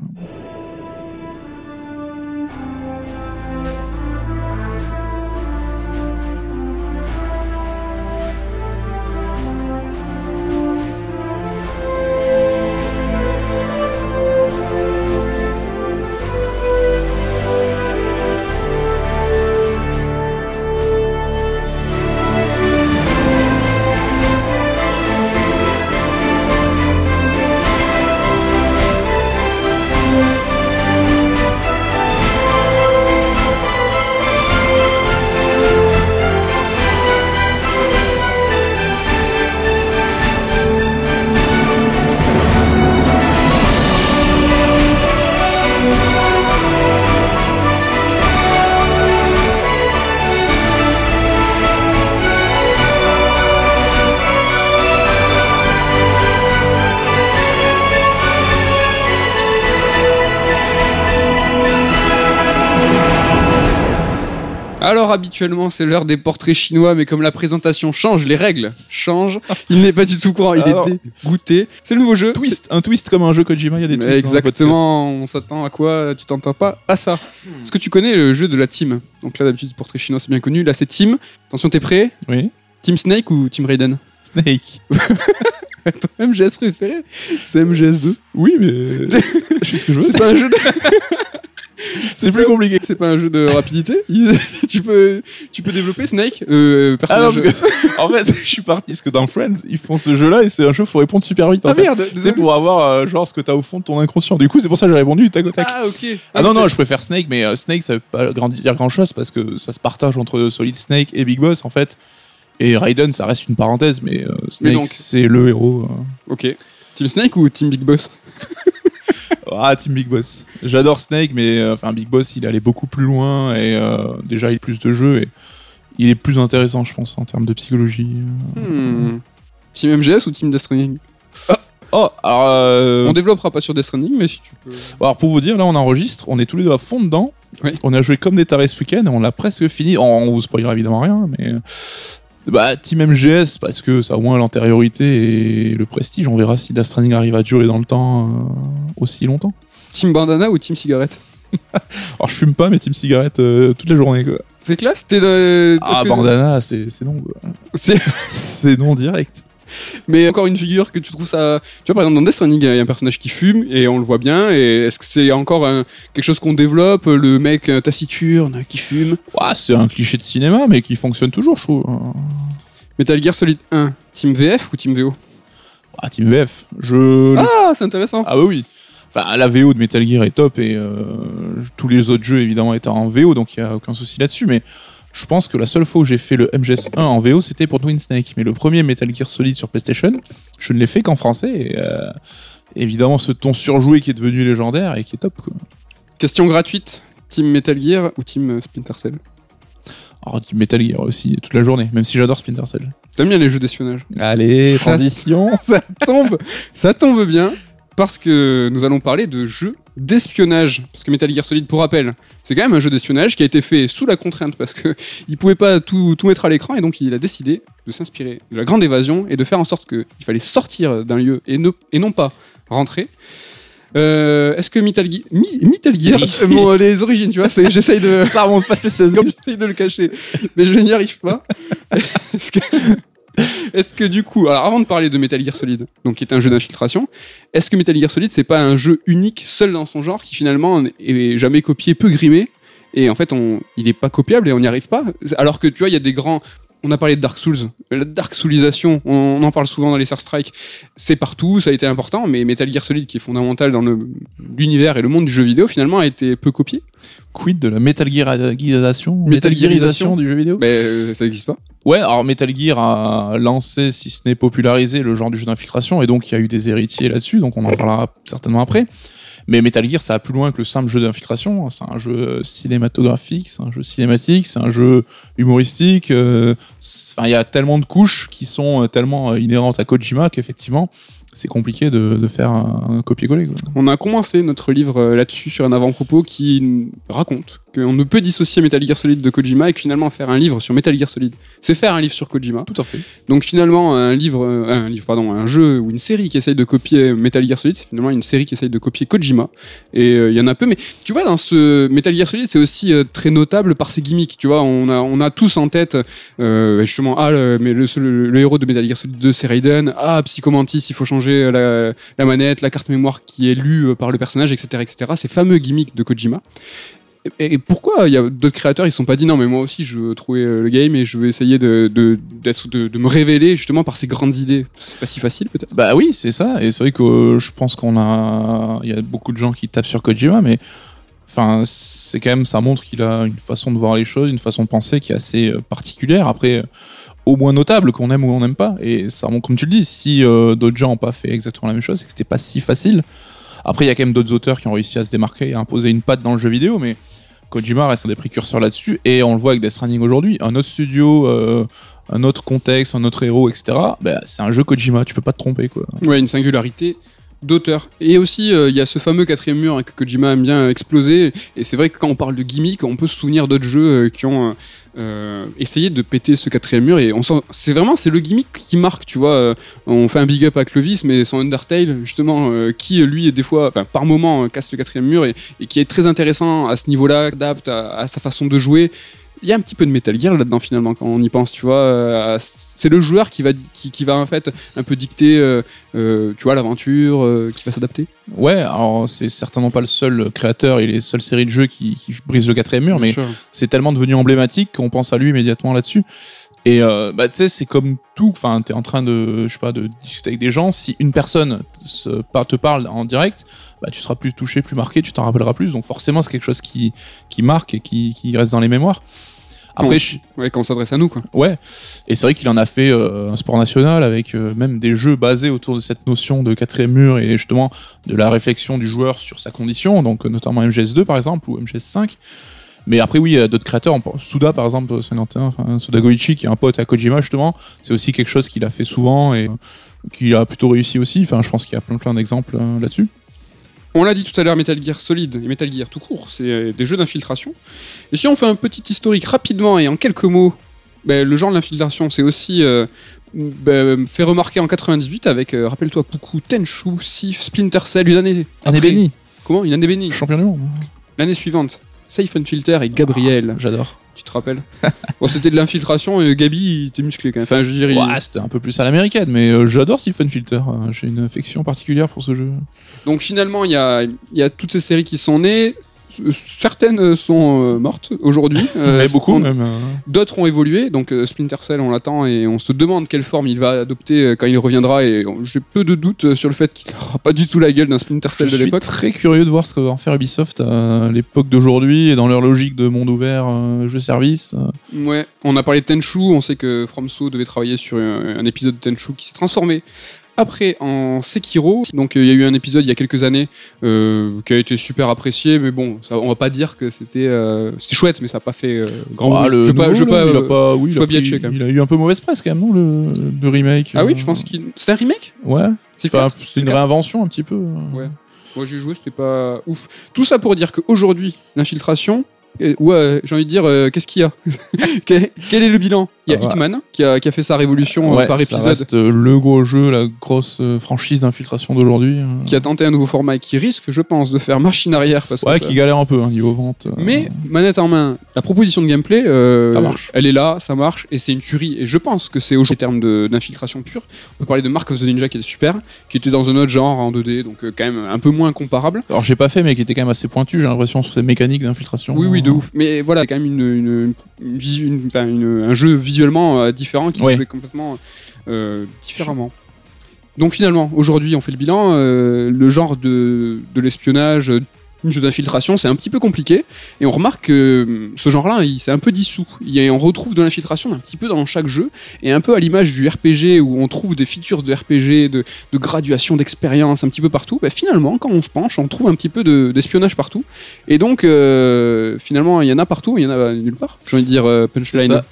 Alors habituellement c'est l'heure des portraits chinois, mais comme la présentation change, les règles changent, il n'est pas du tout courant, il Alors. est dégoûté. C'est le nouveau jeu. Twist, un twist comme un jeu Kojima, il y a des twists. Exactement, on s'attend à quoi Tu t'entends pas à ça. Est-ce que tu connais le jeu de la team? Donc là d'habitude portrait chinois c'est bien connu, là c'est Team. Attention t'es prêt? Oui. Team Snake ou Team Raiden? Snake. Ton MGS préféré C'est MGS2. Oui, mais. je suis ce que je veux. C'est pas un jeu de... C'est plus compliqué. C'est pas un jeu de rapidité. Tu peux, tu peux développer Snake. Euh, Ah non, parce que. En fait, je suis parti parce que dans Friends, ils font ce jeu-là et c'est un jeu, faut répondre super vite. En Ah fait. merde. C'est pour avoir euh, genre ce que t'as au fond de ton inconscient. Du coup, c'est pour ça que j'ai répondu du tac au tac. Ah ok. Ah non, c'est- non, je préfère Snake, mais euh, Snake, ça veut pas grand- dire grand chose parce que ça se partage entre Solid Snake et Big Boss en fait. Et Raiden, ça reste une parenthèse, mais Snake, c'est le héros. Ok. Team Snake ou Team Big Boss? Ah, Team Big Boss. J'adore Snake, mais euh, enfin, Big Boss, il allait beaucoup plus loin et euh, déjà, il a plus de jeux et il est plus intéressant, je pense, en termes de psychologie. Hmm. Team MGS ou Team Death Stranding? Oh, alors, euh, On développera pas sur Death Stranding, mais si tu peux. alors, pour vous dire, là, on enregistre, on est tous les deux à fond dedans. Oui. On a joué comme des tarés ce week-end et on l'a presque fini. On, on vous spoilera évidemment rien, mais. Euh, Bah, Team MGS, parce que ça a au moins l'antériorité et le prestige. On verra si Death Stranding arrive à durer dans le temps euh, aussi longtemps. Team Bandana ou Team Cigarette Alors, je fume pas, mais Team Cigarette euh, toute la journée, quoi. C'est classe T'es de... Ah, est-ce que- bandana, c'est c'est non, quoi. C'est- C'est non direct. Mais encore une figure que tu trouves ça. Tu vois, par exemple, dans Death Stranding, il y a un personnage qui fume et on le voit bien. Et est-ce que c'est encore un- quelque chose qu'on développe Le mec euh, taciturne qui fume? C'est un cliché de cinéma, mais qui fonctionne toujours, je trouve. Metal Gear Solid 1, Team VF ou Team VO Ah, Team VF. Je. Ah, c'est intéressant. Ah bah oui. Enfin, la VO de Metal Gear est top et euh, tous les autres jeux évidemment étaient en VO, donc il y a aucun souci là-dessus. Mais je pense que la seule fois où j'ai fait le MGS 1 en VO, c'était pour Twin Snake. Mais le premier Metal Gear Solid sur PlayStation, je ne l'ai fait qu'en français. Et, euh, évidemment, ce ton surjoué qui est devenu légendaire et qui est top. Quoi. Question gratuite Team Metal Gear ou Team euh, Splinter Cell? Alors, du Metal Gear aussi toute la journée, même si j'adore Splinter Cell. T'aimes bien les jeux d'espionnage? Allez, transition. ça tombe, ça tombe bien parce que nous allons parler de jeux d'espionnage. Parce que Metal Gear Solid, pour rappel, c'est quand même un jeu d'espionnage qui a été fait sous la contrainte parce que il pouvait pas tout, tout mettre à l'écran et donc il a décidé de s'inspirer de la grande évasion et de faire en sorte qu'il fallait sortir d'un lieu et, ne- et non pas rentrer. Euh, Est-ce que Metal, Mi- Metal Gear, euh, bon, les origines, tu vois, j'essaye de, Ça remonte passer 16 secondes. J'essaye de le cacher, mais je n'y arrive pas. Est-ce que, est-ce que du coup, alors avant de parler de Metal Gear Solid, donc qui est un jeu d'infiltration, est-ce que Metal Gear Solid c'est pas un jeu unique, seul dans son genre, qui finalement est jamais copié, peu grimé, et en fait on, il est pas copiable et on n'y arrive pas? Alors que tu vois, il y a des grands. On a parlé de Dark Souls, la Dark Soulisation, on, en parle souvent dans les Star Strike, c'est partout, ça a été important, mais Metal Gear Solid, qui est fondamental dans l'univers et le monde du jeu vidéo, finalement a été peu copié. Quid de la Metal Gearisation Metal Gearisation du jeu vidéo? Mais euh, ça n'existe pas. Ouais, alors Metal Gear a lancé, si ce n'est popularisé, le genre du jeu d'infiltration, et donc il y a eu des héritiers là-dessus, donc on en parlera certainement après. Mais Metal Gear, ça va plus loin que le simple jeu d'infiltration. C'est un jeu cinématographique, c'est un jeu cinématique, c'est un jeu humoristique. euh, Enfin, il y a tellement de couches qui sont euh, tellement euh, inhérentes à Kojima qu'effectivement, c'est compliqué de, faire un, un copier-coller. On a commencé notre livre là-dessus sur un avant-propos qui raconte qu'on ne peut dissocier Metal Gear Solid de Kojima et que finalement faire un livre sur Metal Gear Solid, c'est faire un livre sur Kojima. Tout à fait. Donc finalement un livre, euh, un livre pardon, un jeu ou une série qui essaye de copier Metal Gear Solid, c'est finalement une série qui essaye de copier Kojima. Et euh, il y en a peu, mais tu vois dans ce Metal Gear Solid, c'est aussi euh, très notable par ses gimmicks. Tu vois, on a on a tous en tête justement ah le, mais le, le- le héros de Metal Gear Solid 2 c'est Raiden, ah Psychomantis il faut changer la, la manette, la carte mémoire qui est lue par le personnage, etc., etc. Ces fameux gimmicks de Kojima. Et, pourquoi il y a d'autres créateurs ils se sont pas dit non mais moi aussi je veux trouver euh, le game et je veux essayer de, de, de, me révéler justement par ces grandes idées. C'est pas si facile peut-être? Bah oui, c'est ça. Et c'est vrai que euh, je pense qu'on a, il y a beaucoup de gens qui tapent sur Kojima, mais enfin, c'est quand même, ça montre qu'il a une façon de voir les choses, une façon de penser qui est assez euh, particulière. Après, au moins notable, qu'on aime ou on n'aime pas. Et ça montre, comme tu le dis, si d'autres gens n'ont pas fait exactement la même chose, c'est que c'était pas si facile. Après, il y a quand même d'autres auteurs qui ont réussi à se démarquer et à imposer une patte dans le jeu vidéo, mais Kojima reste un des précurseurs là-dessus. Et on le voit avec Death Stranding aujourd'hui. Un autre studio, euh, un autre contexte, un autre héros, etc. Bah, c'est un jeu Kojima, tu peux pas te tromper, quoi. Ouais, une singularité d'auteur. Et aussi, euh, il y a ce fameux quatrième mur hein, que Kojima aime bien exploser. Et c'est vrai que quand on parle de gimmick, on peut se souvenir d'autres jeux euh, qui ont euh, essayé de péter ce quatrième mur. Et on c'est vraiment, c'est le gimmick qui marque, tu vois. On fait un big up à Clovis, mais son Undertale, justement, qui lui, des fois, par moment, casse le quatrième mur et, qui est très intéressant à ce niveau-là, adapte à sa façon de jouer. Il y a un petit peu de Metal Gear là-dedans finalement quand on y pense, tu vois. euh, c'est le joueur qui va, qui, qui va en fait un peu dicter, euh, euh, tu vois, l'aventure, qui va s'adapter. Ouais, alors c'est certainement pas le seul créateur et les seules séries de jeux qui, qui brisent le quatrième mur, mais Bien c'est tellement devenu emblématique qu'on pense à lui immédiatement là-dessus. Et euh, bah, tu sais, c'est comme tout. Enfin, t'es en train de, je sais pas, de discuter avec des gens. Si une personne se, te parle en direct, bah, tu seras plus touché, plus marqué, tu t'en rappelleras plus. Donc forcément, c'est quelque chose qui, qui marque et qui, qui reste dans les mémoires. Après, Quand- je- ouais, quand on s'adresse à nous, quoi. Ouais, et c'est vrai qu'il en a fait euh, un sport national avec euh, même des jeux basés autour de cette notion de quatrième mur et justement de la réflexion du joueur sur sa condition, donc notamment MGS2 par exemple ou MGS5. Mais après, oui, il y a d'autres créateurs. Suda, par exemple, 51, enfin, Suda Goichi, qui est un pote à Kojima, justement, c'est aussi quelque chose qu'il a fait souvent et euh, qui a plutôt réussi aussi. Enfin, je pense qu'il y a plein, plein d'exemples euh, là-dessus. On l'a dit tout à l'heure, Metal Gear Solid et Metal Gear tout court, c'est euh, des jeux d'infiltration. Et si on fait un petit historique rapidement et en quelques mots, ben, le genre de l'infiltration, c'est aussi euh, ben, fait remarquer en 98 avec, euh, rappelle-toi, Puku, Tenchu, Sif, Splinter Cell, une année. Année bénie, Comment? Une année bénie. champion du monde. L'année suivante, Filter et Gabriel. J'adore. Tu te rappelles Bon, c'était de l'infiltration et Gabi, il était musclé quand même. Enfin, je dirais. Ouais, c'était un peu plus à l'américaine, mais euh, j'adore Siphon Filter. Euh, J'ai une affection particulière pour ce jeu. Donc finalement, il y a, il y a toutes ces séries qui sont nées. Euh, Certaines sont euh, mortes aujourd'hui. Euh, beaucoup, même. euh, D'autres ont évolué. Donc euh, Splinter Cell, on l'attend et on se demande quelle forme il va adopter euh, quand il reviendra. Et j'ai peu de doutes euh, sur le fait qu'il n'aura pas du tout la gueule d'un Splinter Je Cell de suis l'époque. très curieux de voir ce que va en faire Ubisoft à l'époque d'aujourd'hui et dans leur logique de monde ouvert, euh, jeu service. euh. Ouais, on a parlé de Tenchu. On sait que FromSo devait travailler sur un, un épisode de Tenchu qui s'est transformé. Après, en Sekiro, donc euh, il y a eu un épisode il y a quelques années euh, qui a été super apprécié, mais bon, ça, on va pas dire que c'était euh, c'était chouette, mais ça n'a pas fait grand. Ah, le je pas, je pas, il a pas, oui, je il a veux pas pris- biatcher, quand même. il a eu un peu mauvaise presse quand même, non, le, le remake. Ah oui, je pense qu'il. C'est un remake? Ouais. C'est Enfin, une réinvention un petit peu. Ouais. Moi j'ai joué, c'était pas ouf. Tout ça pour dire qu'aujourd'hui, l'infiltration, ouais, j'ai envie de dire, qu'est-ce qu'il y a? Quel est le bilan? Il y a. Hitman qui a, qui a fait sa révolution euh, Ouais, par ça épisode, reste euh, le gros jeu, la grosse euh, franchise d'infiltration d'aujourd'hui. euh. qui a tenté un nouveau format et qui risque, je pense, de faire machine arrière. Parce que Ouais, ça- qui galère un peu hein, niveau vente. Mais manette en main, la proposition de gameplay, euh, Ça marche. elle est là, ça marche, et c'est une tuerie. Et je pense que c'est termes de- d'infiltration pure. On peut parler de Mark of the Ninja qui était super, qui était dans un autre genre en 2D, donc quand même un peu moins comparable. Alors j'ai pas fait, mais qui était quand même assez pointu, j'ai l'impression, sur ces mécaniques d'infiltration. Oui, oui, de ouf. Mais voilà, quand même une, une, une un jeu visuellement euh, différent qui Ouais. jouait complètement euh, différemment. Donc finalement, aujourd'hui, on fait le bilan. euh, le genre de, de l'espionnage, euh, un jeu d'infiltration, c'est un petit peu compliqué. Et on remarque que hum, ce genre-là, il s'est un peu dissous. Il y a- on retrouve de l'infiltration un petit peu dans chaque jeu. Et un peu à l'image du RPG, où on trouve des features de RPG, de, de graduation d'expérience un petit peu partout. Bah, finalement, quand on se penche, on trouve un petit peu de- d'espionnage partout. Et donc, euh, finalement, il y en a partout, il y en a nulle part. J'ai envie de dire euh, punchline.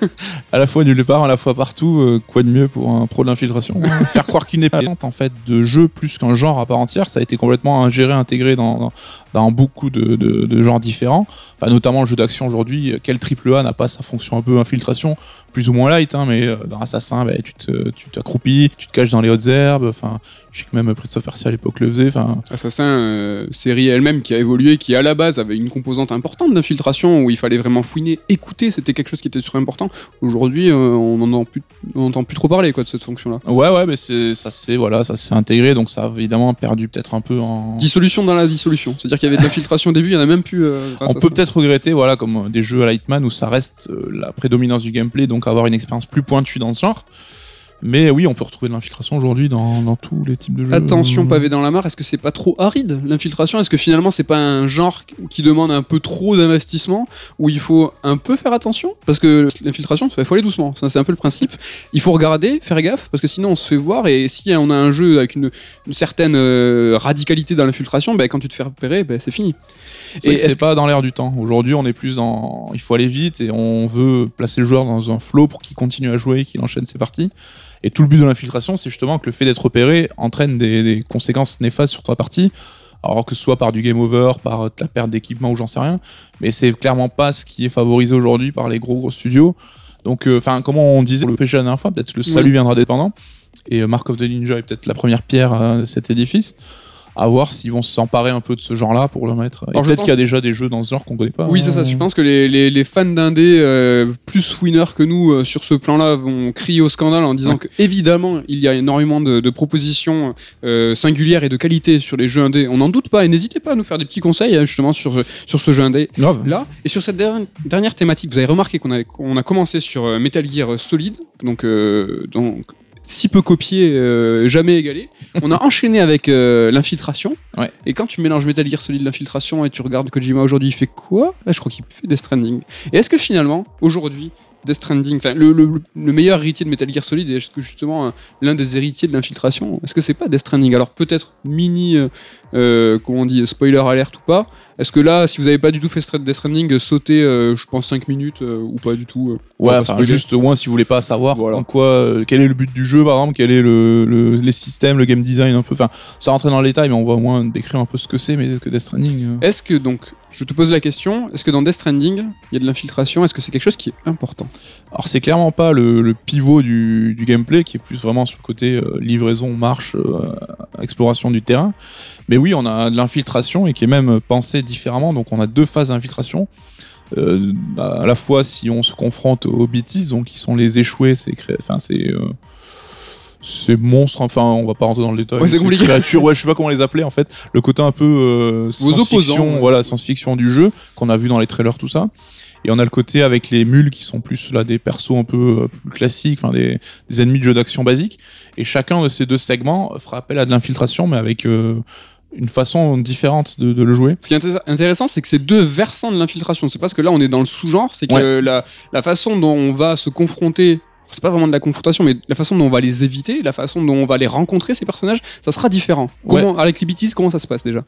à la fois nulle part, à la fois partout, euh, quoi de mieux pour un pro de l'infiltration Faire croire qu'il n'est pas en fait de jeu plus qu'un genre à part entière, ça a été complètement ingéré, intégré dans, dans, dans beaucoup de, de- de genres différents. Enfin, notamment le jeu d'action aujourd'hui, euh, quel triple A n'a pas sa fonction un peu infiltration, plus ou moins light, hein, mais euh, dans Assassin, bah, tu t'accroupis, tu te caches dans les hautes herbes. Enfin, je sais que même Prince of Persia à l'époque le faisait. Assassin, euh, série elle-même qui a évolué, qui à la base avait une composante importante d'infiltration où il fallait vraiment fouiner, écouter, c'était quelque chose qui était super important. Aujourd'hui, euh, on n'entend plus, plus trop parler quoi, de cette fonction-là. ouais, ouais, mais ça s'est voilà, ça s'est intégré, donc ça a évidemment perdu peut-être un peu en. Dissolution dans la dissolution. C'est-à-dire qu'il y avait de l'infiltration au début, il y en a même plus. euh, On peut peut-être regretter, voilà, comme des jeux à Lightman où ça reste la prédominance du gameplay, donc avoir une expérience plus pointue dans ce genre. Mais oui, on peut retrouver de l'infiltration aujourd'hui dans, dans tous les types de jeux. Attention, pavé dans la mare, est-ce que c'est pas trop aride l'infiltration? Est-ce que finalement c'est pas un genre qui demande un peu trop d'investissement où il faut un peu faire attention? Parce que l'infiltration, il faut aller doucement, ça c'est un peu le principe. Il faut regarder, faire gaffe, parce que sinon on se fait voir et si on a un jeu avec une, une certaine euh, radicalité dans l'infiltration, ben, quand tu te fais repérer, ben, c'est fini. C'est Et que c'est pas dans l'air du temps. Aujourd'hui, on est plus dans. Il faut aller vite et on veut placer le joueur dans un flow pour qu'il continue à jouer, qu'il enchaîne ses parties. Et tout le but de l'infiltration, c'est justement que le fait d'être repéré entraîne des, des conséquences néfastes sur ta partie. Alors que ce soit par du game over, par la perte d'équipement ou j'en sais rien. Mais c'est clairement pas ce qui est favorisé aujourd'hui par les gros gros studios. Donc, euh, enfin, comment on disait le péché la dernière fois, peut-être le salut Oui. viendra dépendant. Et euh, Mark of the Ninja est peut-être la première pierre euh, de cet édifice. À voir s'ils vont s'emparer un peu de ce genre-là pour le mettre. Et Alors, peut-être pense- qu'il y a déjà des jeux dans ce genre qu'on connaît pas. Oui, c'est ça. hein. Je pense que les, les, les fans d'indé euh, plus winners que nous euh, sur ce plan-là vont crier au scandale en disant Ouais. que évidemment il y a énormément de, de propositions euh, singulières et de qualité sur les jeux indés. On n'en doute pas et n'hésitez pas à nous faire des petits conseils euh, justement sur sur ce jeu indé Grave. là. Et sur cette der- dernière thématique, vous avez remarqué qu'on a, qu'on a commencé sur euh, Metal Gear Solid, donc, donc si peu copié, euh, jamais égalé. On a enchaîné avec euh, l'infiltration. Ouais. Et quand tu mélanges Metal Gear Solid, l'infiltration, et tu regardes Kojima aujourd'hui, il fait quoi? Ah, Je crois qu'il fait Death Stranding. Et est-ce que finalement, aujourd'hui, Death Stranding, enfin, le, le- le meilleur héritier de Metal Gear Solid, que justement euh, l'un des héritiers de l'infiltration, est-ce que c'est pas Death Stranding? Alors peut-être mini, euh, euh, comment on dit, spoiler alert ou pas. Est-ce que là, si vous avez pas du tout fait Death Stranding, sautez, euh, je pense, 5 minutes euh, ou pas du tout Ouais, enfin, juste au moins si vous voulez pas savoir Voilà. en quoi, quel est le but du jeu par exemple, quel est le, le- les systèmes, le game design un peu. Enfin, ça rentrer dans le détail, mais on va au moins décrire un peu ce que c'est, mais que Death Stranding. Est-ce que donc, je te pose la question, est-ce que dans Death Stranding, il y a de l'infiltration Est-ce que c'est quelque chose qui est important? Alors c'est clairement pas le, pivot du, gameplay qui est plus vraiment sur le côté euh, livraison, marche, euh, exploration du terrain. Mais oui, on a de l'infiltration et qui est même pensé différemment. Donc on a deux phases d'infiltration. Euh, à la fois si on se confronte aux BTs, donc qui sont les échoués, c'est enfin c'est ces monstres, enfin on va pas rentrer dans le détail. Ouais, c'est Ces compliqué. créatures, ouais, je sais pas comment les appeler en fait. Le côté un peu euh, science-fiction, ouais. voilà, science-fiction du jeu qu'on a vu dans les trailers, tout ça. Et on a le côté avec les mules qui sont plus là des persos un peu euh, plus classiques, enfin des, des ennemis de jeux d'action basiques. Et chacun de ces deux segments fera appel à de l'infiltration, mais avec euh, une façon différente de, de le jouer. Ce qui est intér- intéressant, c'est que c'est deux versants de l'infiltration. C'est parce que là, on est dans le sous-genre, c'est que Ouais. la, la façon dont on va se confronter. C'est pas vraiment de la confrontation, mais la façon dont on va les éviter, la façon dont on va les rencontrer, ces personnages, ça sera différent. Comment, avec les BTs, comment ça se passe déjà?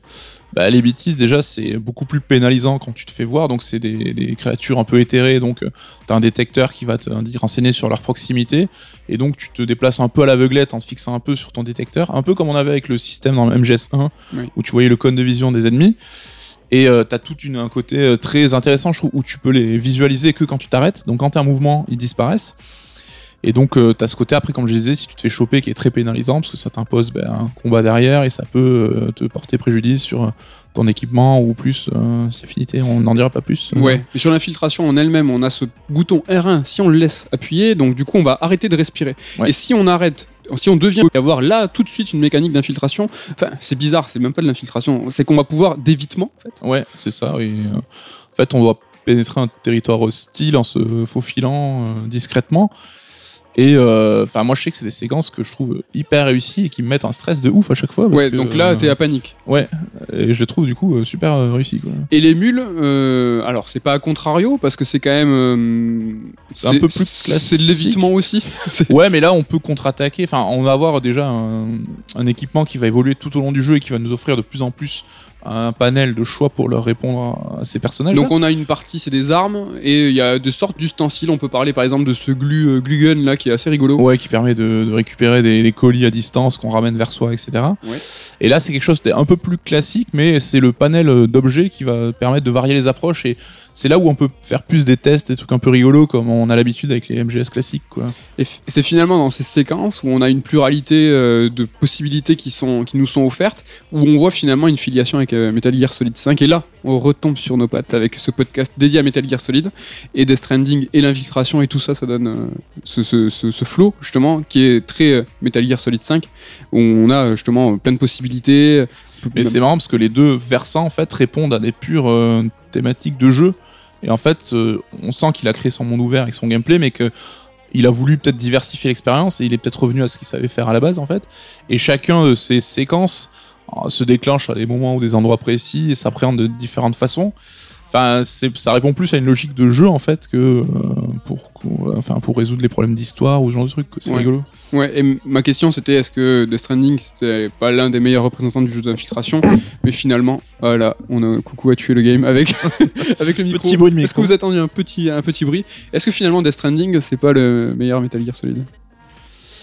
Bah, les bêtises, déjà, c'est beaucoup plus pénalisant quand tu te fais voir. Donc, c'est des, des créatures un peu éthérées. Donc, euh, t'as un détecteur qui va te renseigner sur leur proximité. Et donc, tu te déplaces un peu à l'aveuglette en te fixant un peu sur ton détecteur. Un peu comme on avait avec le système dans le MGS1, Oui. où tu voyais le cône de vision des ennemis. Et euh, t'as tout une, un côté euh, très intéressant, je trouve, où tu peux les visualiser que quand tu t'arrêtes. Donc, quand t'es en mouvement, ils disparaissent. Et donc, euh, t'as ce côté après, comme je disais, si tu te fais choper, qui est très pénalisant, parce que ça t'impose ben, un combat derrière et ça peut euh, te porter préjudice sur euh, ton équipement ou plus euh, ses affinités. On n'en dira pas plus. Ouais. Et sur l'infiltration en elle-même, on a ce bouton R1. Si on le laisse appuyer, donc du coup, on va arrêter de respirer. Ouais. Et si on arrête, si on devient avoir là tout de suite une mécanique d'infiltration, enfin, c'est bizarre, c'est même pas de l'infiltration, c'est qu'on va pouvoir d'évitement, en fait. Ouais, c'est ça. Euh, en fait, on doit pénétrer un territoire hostile en se faufilant euh, discrètement. Et euh, enfin, moi, je sais que c'est des séquences que je trouve hyper réussies et qui me mettent un stress de ouf à chaque fois. parce Ouais, que, donc là, euh, t'es à panique. Ouais, et je les trouve du coup euh, super euh. Quoi. Et les mules, euh, alors c'est pas à contrario parce que c'est quand même. euh, C'est un peu plus C'est de l'évitement aussi. Ouais, mais là, on peut contre-attaquer. Enfin, on va avoir déjà un, un équipement qui va évoluer tout au long du jeu et qui va nous offrir de plus en plus un panel de choix pour leur répondre à ces personnages. Donc on a une partie, c'est des armes et il y a de sortes d'ustensiles. On peut parler par exemple de ce glu, euh, glue gun là qui est assez rigolo. Ouais, qui permet de, de récupérer des, des colis à distance qu'on ramène vers soi, etc. Ouais. Et là, c'est quelque chose d'un peu plus classique, mais c'est le panel euh, d'objets qui va permettre de varier les approches. Et c'est là où on peut faire plus des tests, des trucs un peu rigolos, comme on a l'habitude avec les MGS classiques. Quoi. Et c'est finalement dans ces séquences où on a une pluralité euh, de possibilités qui, sont, qui nous sont offertes, où on voit finalement une filiation avec euh, Metal Gear Solid 5. Et là, on retombe sur nos pattes avec ce podcast dédié à Metal Gear Solid et Death Stranding et l'infiltration et tout ça, ça donne euh, ce, flow justement qui est très euh, Metal Gear Solid 5, où on a justement plein de possibilités. Mais c'est marrant parce que les deux versants, en fait, répondent à des pures thématiques de jeu. Et en fait, on sent qu'il a créé son monde ouvert avec son gameplay, mais que il a voulu peut-être diversifier l'expérience et il est peut-être revenu à ce qu'il savait faire à la base, en fait. Et chacun de ces séquences se déclenche à des moments ou des endroits précis et s'appréhende de différentes façons. Enfin, c'est- ça répond plus à une logique de jeu en fait que euh, pour, qu'on- enfin, pour résoudre les problèmes d'histoire ou ce genre de trucs. quoi. C'est Ouais. rigolo. Ouais, et ma question c'était est-ce que Death Stranding c'était pas l'un des meilleurs représentants du jeu d'infiltration? Mais finalement, voilà, on a coucou à tuer le game avec, avec le micro. Petit bruit de Est-ce que micro. vous attendiez un petit, un petit bruit? Est-ce que finalement Death Stranding c'est pas le meilleur Metal Gear Solid?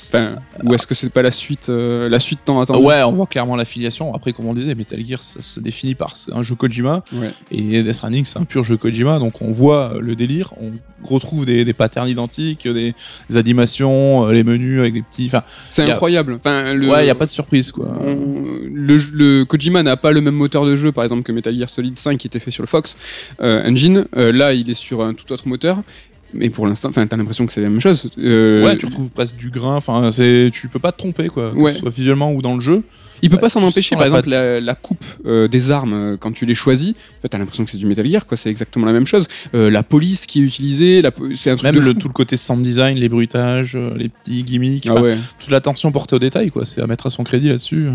Enfin, ou est-ce que c'est pas la suite, euh, la suite tant attendue Ouais, on voit clairement l'affiliation. Après, comme on le disait, Metal Gear, ça se définit par un jeu Kojima. Ouais. Et Death Stranding, c'est un pur jeu Kojima. Donc on voit le délire, on retrouve des, des patterns identiques, des, des animations, euh, les menus avec des petits. C'est incroyable. Enfin, le, ouais, il y a pas de surprise quoi. on- le, le Kojima n'a pas le même moteur de jeu, par exemple, que Metal Gear Solid 5 qui était fait sur le Fox euh, Engine. Euh, là, il est sur un tout autre moteur. Mais pour l'instant, enfin, t'as l'impression que c'est la même chose. Euh, Ouais, tu retrouves presque du grain. Enfin, c'est, tu peux pas te tromper quoi, que Ouais. ce soit visuellement ou dans le jeu. Il peut pas s'en empêcher. Par exemple, la, la coupe euh, des armes, euh, quand tu les choisis, t'as l'impression que c'est du Metal Gear, quoi. C'est exactement la même chose. Euh, la police qui est utilisée, la c'est un truc Même de le, fou. tout le côté sound design, les bruitages, euh, les petits gimmicks, Ah ouais. toute l'attention portée au détail quoi. C'est à mettre à son crédit là-dessus.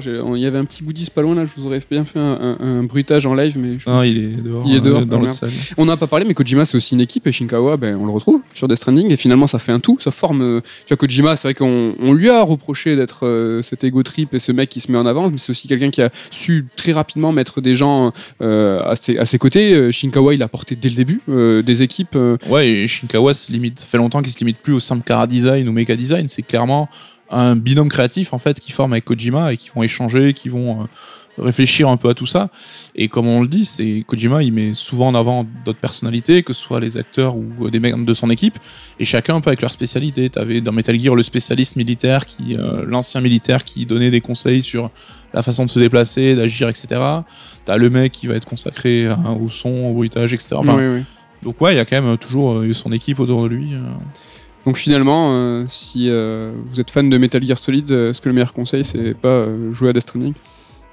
j'ai- Il y avait un petit bouddhiste pas loin là. Je vous aurais bien fait un, un- un bruitage en live, mais je- Non, il est dehors. Il est dehors, dans ah, l'autre salle. On n'a pas parlé, mais Kojima c'est aussi une équipe et Shinkawa, ben, on le retrouve sur Death Stranding et finalement ça fait un tout, ça forme. Tu vois, Kojima, c'est vrai qu'on on lui a reproché d'être cet ego trip et ce mec qui se met en avant, mais c'est aussi quelqu'un qui a su très rapidement mettre des gens euh, à, ses, côtés. Euh, Shinkawa, il a porté dès le début euh, des équipes. Ouais, et Shinkawa, limite, ça fait longtemps qu'il se limite plus au simple Kara design ou mecha design. C'est clairement un binôme créatif en fait qui forme avec Kojima et qui vont échanger, qui vont euh, réfléchir un peu à tout ça. Et comme on le dit, c'est Kojima, il met souvent en avant d'autres personnalités, que ce soit les acteurs ou euh, des mecs de son équipe, et chacun un peu avec leur spécialité. T'avais dans Metal Gear le spécialiste militaire, qui, euh, l'ancien militaire qui donnait des conseils sur la façon de se déplacer, d'agir, etc. T'as le mec qui va être consacré hein, au son, au bruitage, etc. Enfin, ouais. donc ouais, il y a quand même toujours son équipe autour de lui. Donc finalement, euh, si euh, vous êtes fan de Metal Gear Solid, euh, est-ce que le meilleur conseil c'est pas euh, jouer à Death Stranding?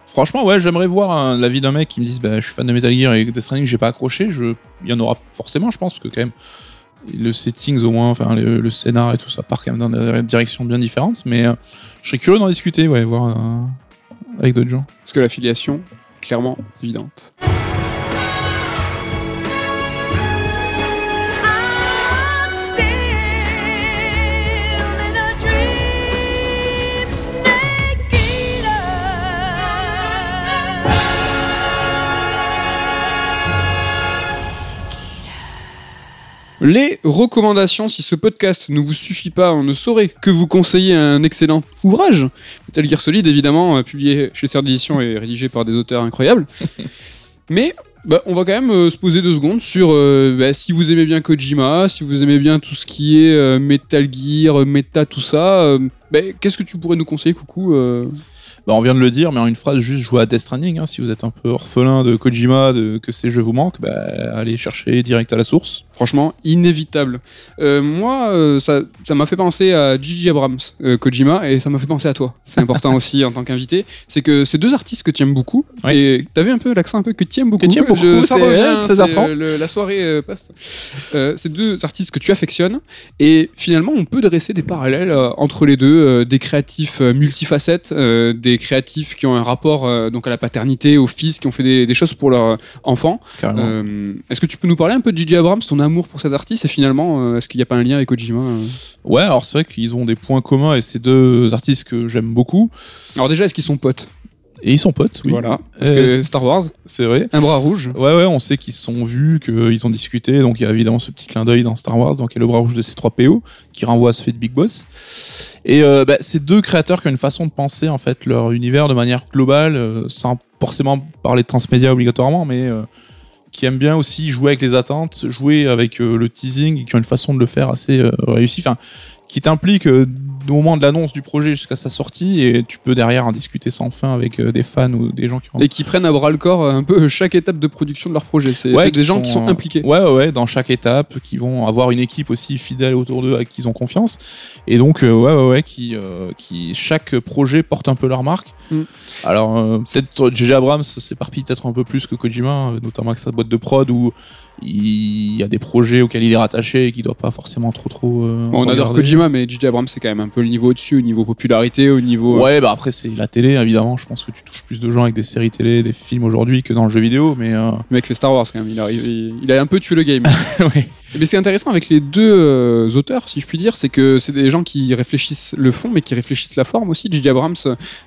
Franchement, ouais, j'aimerais voir un- l'avis d'un mec qui me dise bah, je suis fan de Metal Gear et Death Stranding, j'ai pas accroché. Je... Il y en aura forcément, je pense, parce que quand même, le settings au moins, enfin, le, le scénar et tout ça part quand même dans des directions bien différentes. Mais je serais curieux d'en discuter, ouais, voir avec d'autres gens. Parce que l'affiliation est clairement évidente. Les recommandations, si ce podcast ne vous suffit pas, on ne saurait que vous conseiller un excellent ouvrage. Metal Gear Solid, évidemment, euh, publié chez Sœur d'édition et rédigé par des auteurs incroyables. Mais bah, on va quand même euh, se poser deux secondes sur euh, bah, si vous aimez bien Kojima, si vous aimez bien tout ce qui est euh, Metal Gear, méta, tout ça. bah, Qu'est-ce que tu pourrais nous conseiller, coucou Bah, on vient de le dire, mais en une phrase, juste jouer à Death Stranding. hein. si vous êtes un peu orphelin de Kojima, de, que ces jeux vous manquent, bah, allez chercher direct à la source. Franchement, inévitable. Euh, moi, euh, ça ça m'a fait penser à Gigi Abrams, euh, Kojima, et ça m'a fait penser à toi. C'est important aussi en tant qu'invité. C'est que ces deux artistes que tu aimes beaucoup, Ouais. et t'avais un peu l'accent un peu que tu aimes beaucoup. Que tu aimes Je- beaucoup, ça c'est, revient, 16h30. c'est, le- la soirée passe. Ces deux artistes que tu affectionnes, et finalement, on peut dresser des parallèles entre les deux, des créatifs multifacettes, euh, des créatifs qui ont un rapport euh, donc à la paternité, aux fils, qui ont fait des, des choses pour leurs euh, enfants. Euh, est-ce que tu peux nous parler un peu de J.J. Abrams, ton amour pour cet artiste et finalement, est-ce qu'il n'y a pas un lien avec Kojima Ouais, alors c'est vrai qu'ils ont des points communs et ces deux artistes que j'aime beaucoup. Alors déjà, est-ce qu'ils sont potes? Et ils sont potes, oui. Voilà. Parce Euh, que Star Wars, C'est vrai. un bras rouge. Ouais, ouais, on sait qu'ils se sont vus, qu'ils ont discuté. Donc il y a évidemment ce petit clin d'œil dans Star Wars. Donc il y a le bras rouge de ces trois PO qui renvoie à ce fait de Big Boss. Et euh, bah, ces deux créateurs qui ont une façon de penser en fait leur univers de manière globale, euh, sans forcément parler de transmédia obligatoirement, mais euh, qui aiment bien aussi jouer avec les attentes, jouer avec le teasing, et qui ont une façon de le faire assez réussie. Enfin, qui t'implique au moment de l'annonce du projet jusqu'à sa sortie, et tu peux derrière en discuter sans fin avec euh, des fans ou des gens qui ont Et qui prennent à bras le corps euh, un peu chaque étape de production de leur projet. C'est Ouais, des gens qui sont impliqués. Ouais, ouais, dans chaque étape, qui vont avoir une équipe aussi fidèle autour d'eux, à qui ils ont confiance. Et donc, euh, ouais, ouais, ouais, qui, euh, qui, chaque projet porte un peu leur marque. Mm. Alors, euh, peut-être J.J. Abrams s'éparpille peut-être un peu plus que Kojima, euh, notamment avec sa boîte de prod où il y a des projets auxquels il est rattaché et qui doit pas forcément trop, trop. euh, on adore. Kojima, mais J.J. Abrams, c'est quand même un peu le niveau au-dessus, au niveau popularité, au niveau. euh, Ouais, bah après, c'est la télé, évidemment. Je pense que tu touches plus de gens avec des séries télé, des films aujourd'hui que dans le jeu vidéo, mais. euh, Le mec fait Star Wars quand même. Il, arrive, il, il a un peu tué le game. ouais. Mais ce qui est intéressant avec les deux euh, auteurs, si je puis dire, c'est que c'est des gens qui réfléchissent le fond, mais qui réfléchissent la forme aussi. J.J. Abrams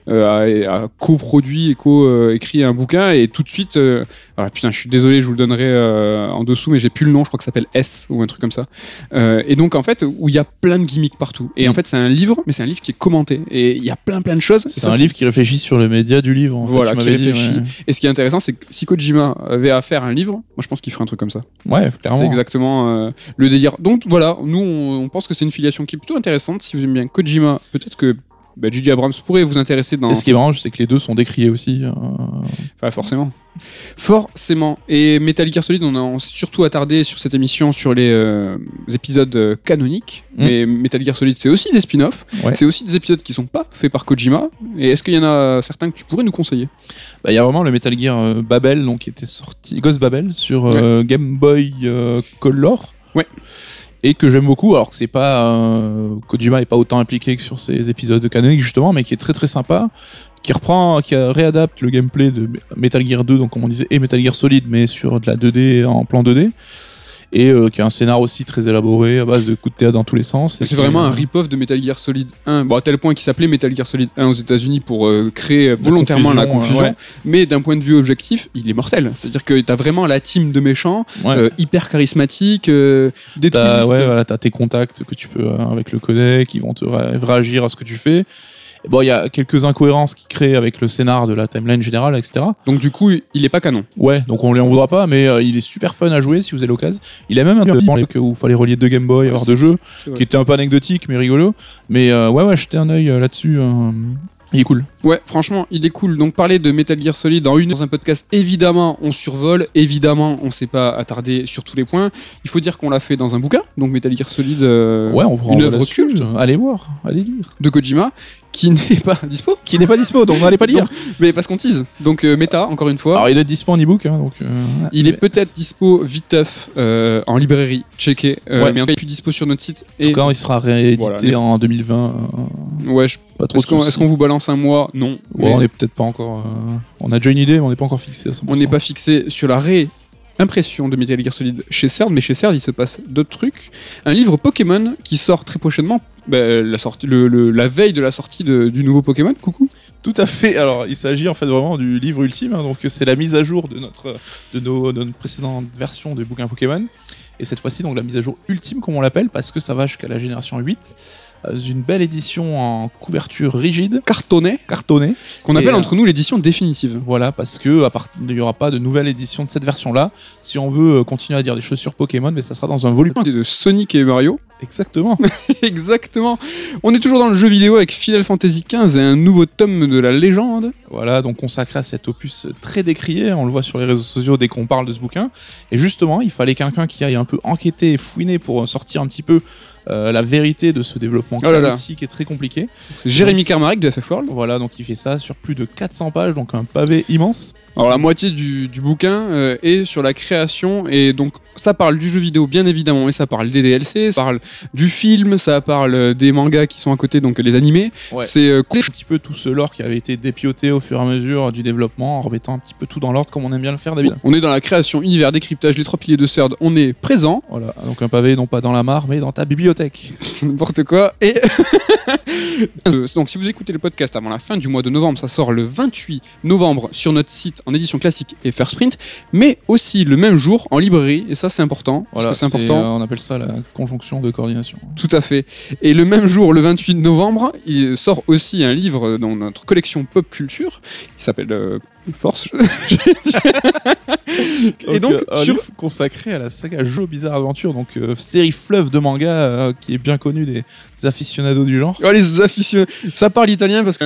euh, a, a coproduit et co-écrit un bouquin, et tout de suite, euh, ah, putain, je suis désolé, je vous le donnerai euh, en dessous, mais j'ai plus le nom, je crois que ça s'appelle S ou un truc comme ça. Euh, et donc, en fait, où il y a plein de gimmicks partout. Et en fait, c'est un livre, mais c'est un livre qui est commenté. Et il y a plein, plein de choses. C'est un livre qui réfléchit sur le média du livre. En fait, Voilà, qui m'avais dit, réfléchit. ouais. Et ce qui est intéressant, c'est que si Kojima avait à faire un livre, moi je pense qu'il ferait un truc comme ça. Ouais, clairement. C'est exactement euh, le délire. Donc voilà, nous on, on pense que c'est une filiation qui est plutôt intéressante. Si vous aimez bien Kojima, peut-être que bah, J.J. Abrams pourrait vous intéresser dans. Et ce qui est marrant, c'est que les deux sont décriés aussi. euh, Pas forcément. Forcément. Et Metal Gear Solid, on, on s'est surtout attardé sur cette émission sur les euh, épisodes euh, canoniques. Mm. Mais Metal Gear Solid, c'est aussi des spin-offs. Ouais. C'est aussi des épisodes qui sont pas faits par Kojima. Et est-ce qu'il y en a certains que tu pourrais nous conseiller? Bah, il y a vraiment le Metal Gear euh, Babel, donc qui était sorti, Ghost Babel sur Game Boy Color. Ouais. Que j'aime beaucoup, alors que c'est pas euh, Kojima est pas autant impliqué que sur ces épisodes de canonique justement, mais qui est très très sympa, qui reprend, qui réadapte le gameplay de Metal Gear 2, donc comme on disait, et Metal Gear Solid, mais sur de la 2D en plan 2D. Et euh, qui a un scénar aussi très élaboré à base de coups de théâtre dans tous les sens. C'est vraiment un rip-off de Metal Gear Solid 1. Bon, à tel point qu'il s'appelait Metal Gear Solid 1 aux États-Unis pour euh, créer volontairement la confusion, confusion. ouais. Mais d'un point de vue objectif, il est mortel. C'est-à-dire que t'as vraiment la team de méchants, Ouais. euh, hyper charismatique, des T'as ouais, voilà, t'as tes contacts que tu peux avec le codec, qui vont te ré- réagir à ce que tu fais. Bon, il y a quelques incohérences qui créent avec le scénar de la timeline générale, etc. Donc du coup, il est pas canon. Ouais, donc on lui en voudra pas, mais euh, il est super fun à jouer si vous avez l'occasion. Il a même un peu où il fallait relier deux Game Boy, avoir deux jeux, qui était un peu anecdotique mais rigolo. Mais euh, ouais, ouais, jetez un œil euh, là-dessus. il est cool. Ouais, franchement, il est cool. Donc parler de Metal Gear Solid dans une dans un podcast, évidemment, on survole, évidemment, on s'est pas attardé sur tous les points. Il faut dire qu'on l'a fait dans un bouquin, donc Metal Gear Solid, euh, ouais, on vous une œuvre culte Allez voir, allez lire. de Kojima, qui n'est pas dispo, Qui n'est pas dispo, donc n'allez pas lire. Mais parce qu'on tease. Donc euh, Meta, encore une fois. Alors il doit être dispo en ebook, hein, donc. euh, Il est peut-être dispo viteuf euh, en librairie, checké, euh, Ouais. mais en tout cas, il est plus dispo sur notre site. En tout cas, il sera réédité Voilà. en 2020. euh, ouais, je- pas trop est-ce qu'on soucis. est-ce qu'on vous balance un mois? Non. Ouais, mais on est peut-être pas encore. euh, On a déjà une idée, mais on n'est pas encore fixé à 100%. on n'est pas fixé sur la réimpression de Metal Gear Solid chez CERN, mais chez CERN, il se passe d'autres trucs. Un livre Pokémon qui sort très prochainement, bah, la, sortie, le- le- la veille de la sortie de- du nouveau Pokémon. Coucou. Tout à fait. Alors, il s'agit en fait vraiment du livre ultime. hein. donc, c'est la mise à jour de notre, de nos, de notre précédente version des bouquins Pokémon. Et cette fois-ci, donc la mise à jour ultime, comme on l'appelle, parce que ça va jusqu'à la génération 8. euh, Une belle édition en couverture rigide, Cartonnet, cartonnée. qu'on appelle euh, entre nous l'édition définitive. Voilà, parce que à part- il n'y aura pas de nouvelle édition de cette version-là. Si on veut euh, continuer à dire des choses sur Pokémon, mais ça sera dans un volume. de Sonic et Mario. Exactement. Exactement. On est toujours dans le jeu vidéo avec Final Fantasy XV et un nouveau tome de la légende. Voilà, donc consacré à cet opus très décrié, on le voit sur les réseaux sociaux dès qu'on parle de ce bouquin. Et justement, il fallait quelqu'un qui aille un peu enquêter et fouiner pour sortir un petit peu euh, la vérité de ce développement Oh là là. chaotique et très compliqué. C'est Jérémy Carmarek de FF World. Voilà, donc il fait ça sur plus de 400 pages, donc un pavé immense. Alors la moitié du, du bouquin euh, est sur la création et donc ça parle du jeu vidéo bien évidemment mais ça parle des DLC, ça parle du film, ça parle euh, des mangas qui sont à côté donc les animés. Ouais. C'est euh, Un petit peu tout ce lore qui avait été dépioté au fur et à mesure du développement, en remettant un petit peu tout dans l'ordre comme on aime bien le faire d'habitude. on est dans la création, univers, décryptage, les trois piliers de CERD, on est présent, Voilà, donc un pavé non pas dans la mare, mais dans ta bibliothèque. c'est n'importe quoi et donc si vous écoutez le podcast avant la fin du mois de novembre, ça sort le 28 novembre sur notre site en édition classique et First Print, mais aussi le même jour en librairie et ça c'est important Voilà, c'est important. euh, on appelle ça la conjonction de coordination. Tout à fait. Et le même jour, le 28 novembre, il sort aussi un livre dans notre collection pop culture qui s'appelle euh, Force. Et donc, euh, sur- livre consacré à la saga Jeux Bizarre Aventure, donc euh, série fleuve de manga euh, qui est bien connue des, des aficionados du genre Oh, les aficionés. Ça parle italien parce que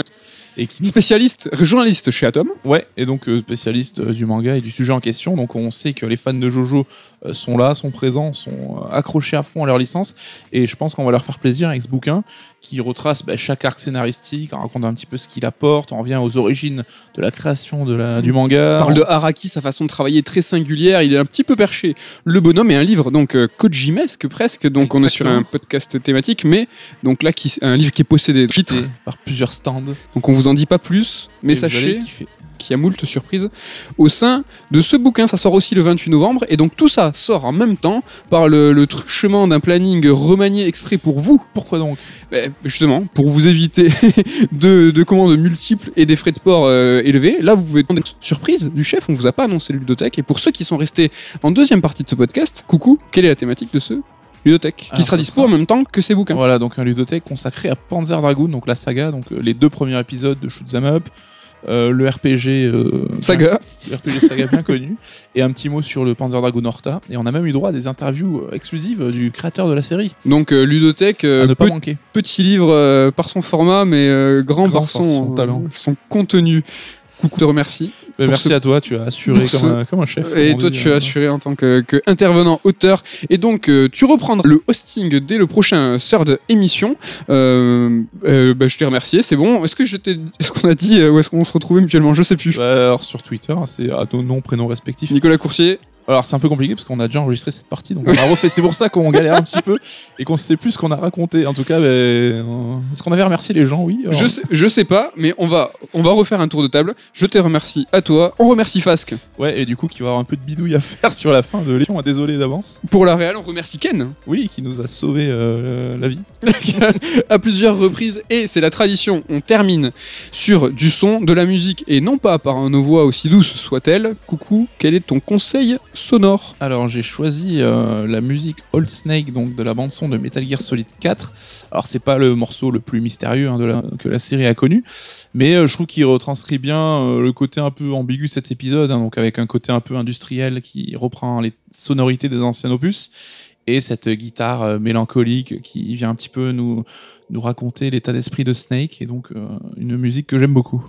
et qui spécialiste, journaliste chez Atom. ouais et donc euh, spécialiste euh, du manga et du sujet en question. Donc on sait que les fans de Jojo euh, sont là, sont présents, sont accrochés à fond à leur licence et je pense qu'on va leur faire plaisir avec ce bouquin qui retrace bah, chaque arc scénaristique, en raconte un petit peu ce qu'il apporte, on revient aux origines de la création de la, du manga. parle de Araki, sa façon de travailler très singulière. Il est un petit peu perché. Le bonhomme est un livre donc euh, Kojimesque presque. Donc on est sur un podcast thématique, mais donc là qui un livre qui est possédé. Par plusieurs stands. Donc on vous en dit pas plus, mais Et sachez y a moult surprises au sein de ce bouquin. Ça sort aussi le 28 novembre, et donc tout ça sort en même temps par le, le truchement d'un planning remanié exprès pour vous. Pourquoi donc? Ben, justement, pour vous éviter de, de commandes multiples et des frais de port euh, élevés, là vous pouvez demander surprise du chef, on vous a pas annoncé le ludothèque. Et pour ceux qui sont restés en deuxième partie de ce podcast, coucou, quelle est la thématique de ce ludothèque Qui sera dispo sera- en même temps que ces bouquins? Voilà, donc un ludothèque consacré à Panzer Dragoon, donc la saga, donc euh, les deux premiers épisodes de Shoot 'em Up, euh, le RPG euh, Saga. le RPG saga bien connu, et un petit mot sur le Panzer Dragoon Horta. Et on a même eu droit à des interviews euh, exclusives du créateur de la série. Donc euh, ludothèque, ne pas pe- manquer. petit livre par son format, mais grand, Grand par son, par son talent. son contenu. Coucou, je te remercie. Mais merci ce- à toi, tu as assuré comme, ce- un, comme un chef. Et toi, dit, tu euh, as assuré en tant que, que auteur. Et donc, euh, tu reprendras le hosting dès le prochain Third émission. Euh, euh, bah, je t'ai remercié, c'est bon. Est-ce que je t'ai, est-ce qu'on a dit euh, où est-ce qu'on se retrouvait mutuellement? Je sais plus. bah, alors sur Twitter, c'est à nos noms, prénoms respectifs. Nicolas Coursier. Alors c'est un peu compliqué parce qu'on a déjà enregistré cette partie, donc on a refait. C'est pour ça qu'on galère un petit peu et qu'on sait plus ce qu'on a raconté. En tout cas, ben, euh, est-ce qu'on avait remercié les gens? Oui. alors- Je sais, je sais pas, mais on va, on va refaire un tour de table. Je te remercie à toi. On remercie Fasque Ouais, et du coup, qui va avoir un peu de bidouille à faire sur la fin de l'émission. Désolé d'avance. pour la réal. On remercie Ken Oui, qui nous a sauvé euh, la vie. à plusieurs reprises et c'est la tradition. On termine sur du son, de la musique et non pas par nos voix aussi douces soit-elles. Coucou, quel est ton conseil sonore Alors j'ai choisi euh, la musique Old Snake, donc de la bande son de Metal Gear Solid 4. Alors c'est pas le morceau le plus mystérieux hein, de la- que la série a connu, mais euh, je trouve qu'il retranscrit bien euh, le côté un peu ambigu cet épisode, hein, donc avec un côté un peu industriel qui reprend les sonorités des anciens opus. Et cette guitare euh, mélancolique qui vient un petit peu nous, nous raconter l'état d'esprit de Snake, et donc euh, une musique que j'aime beaucoup.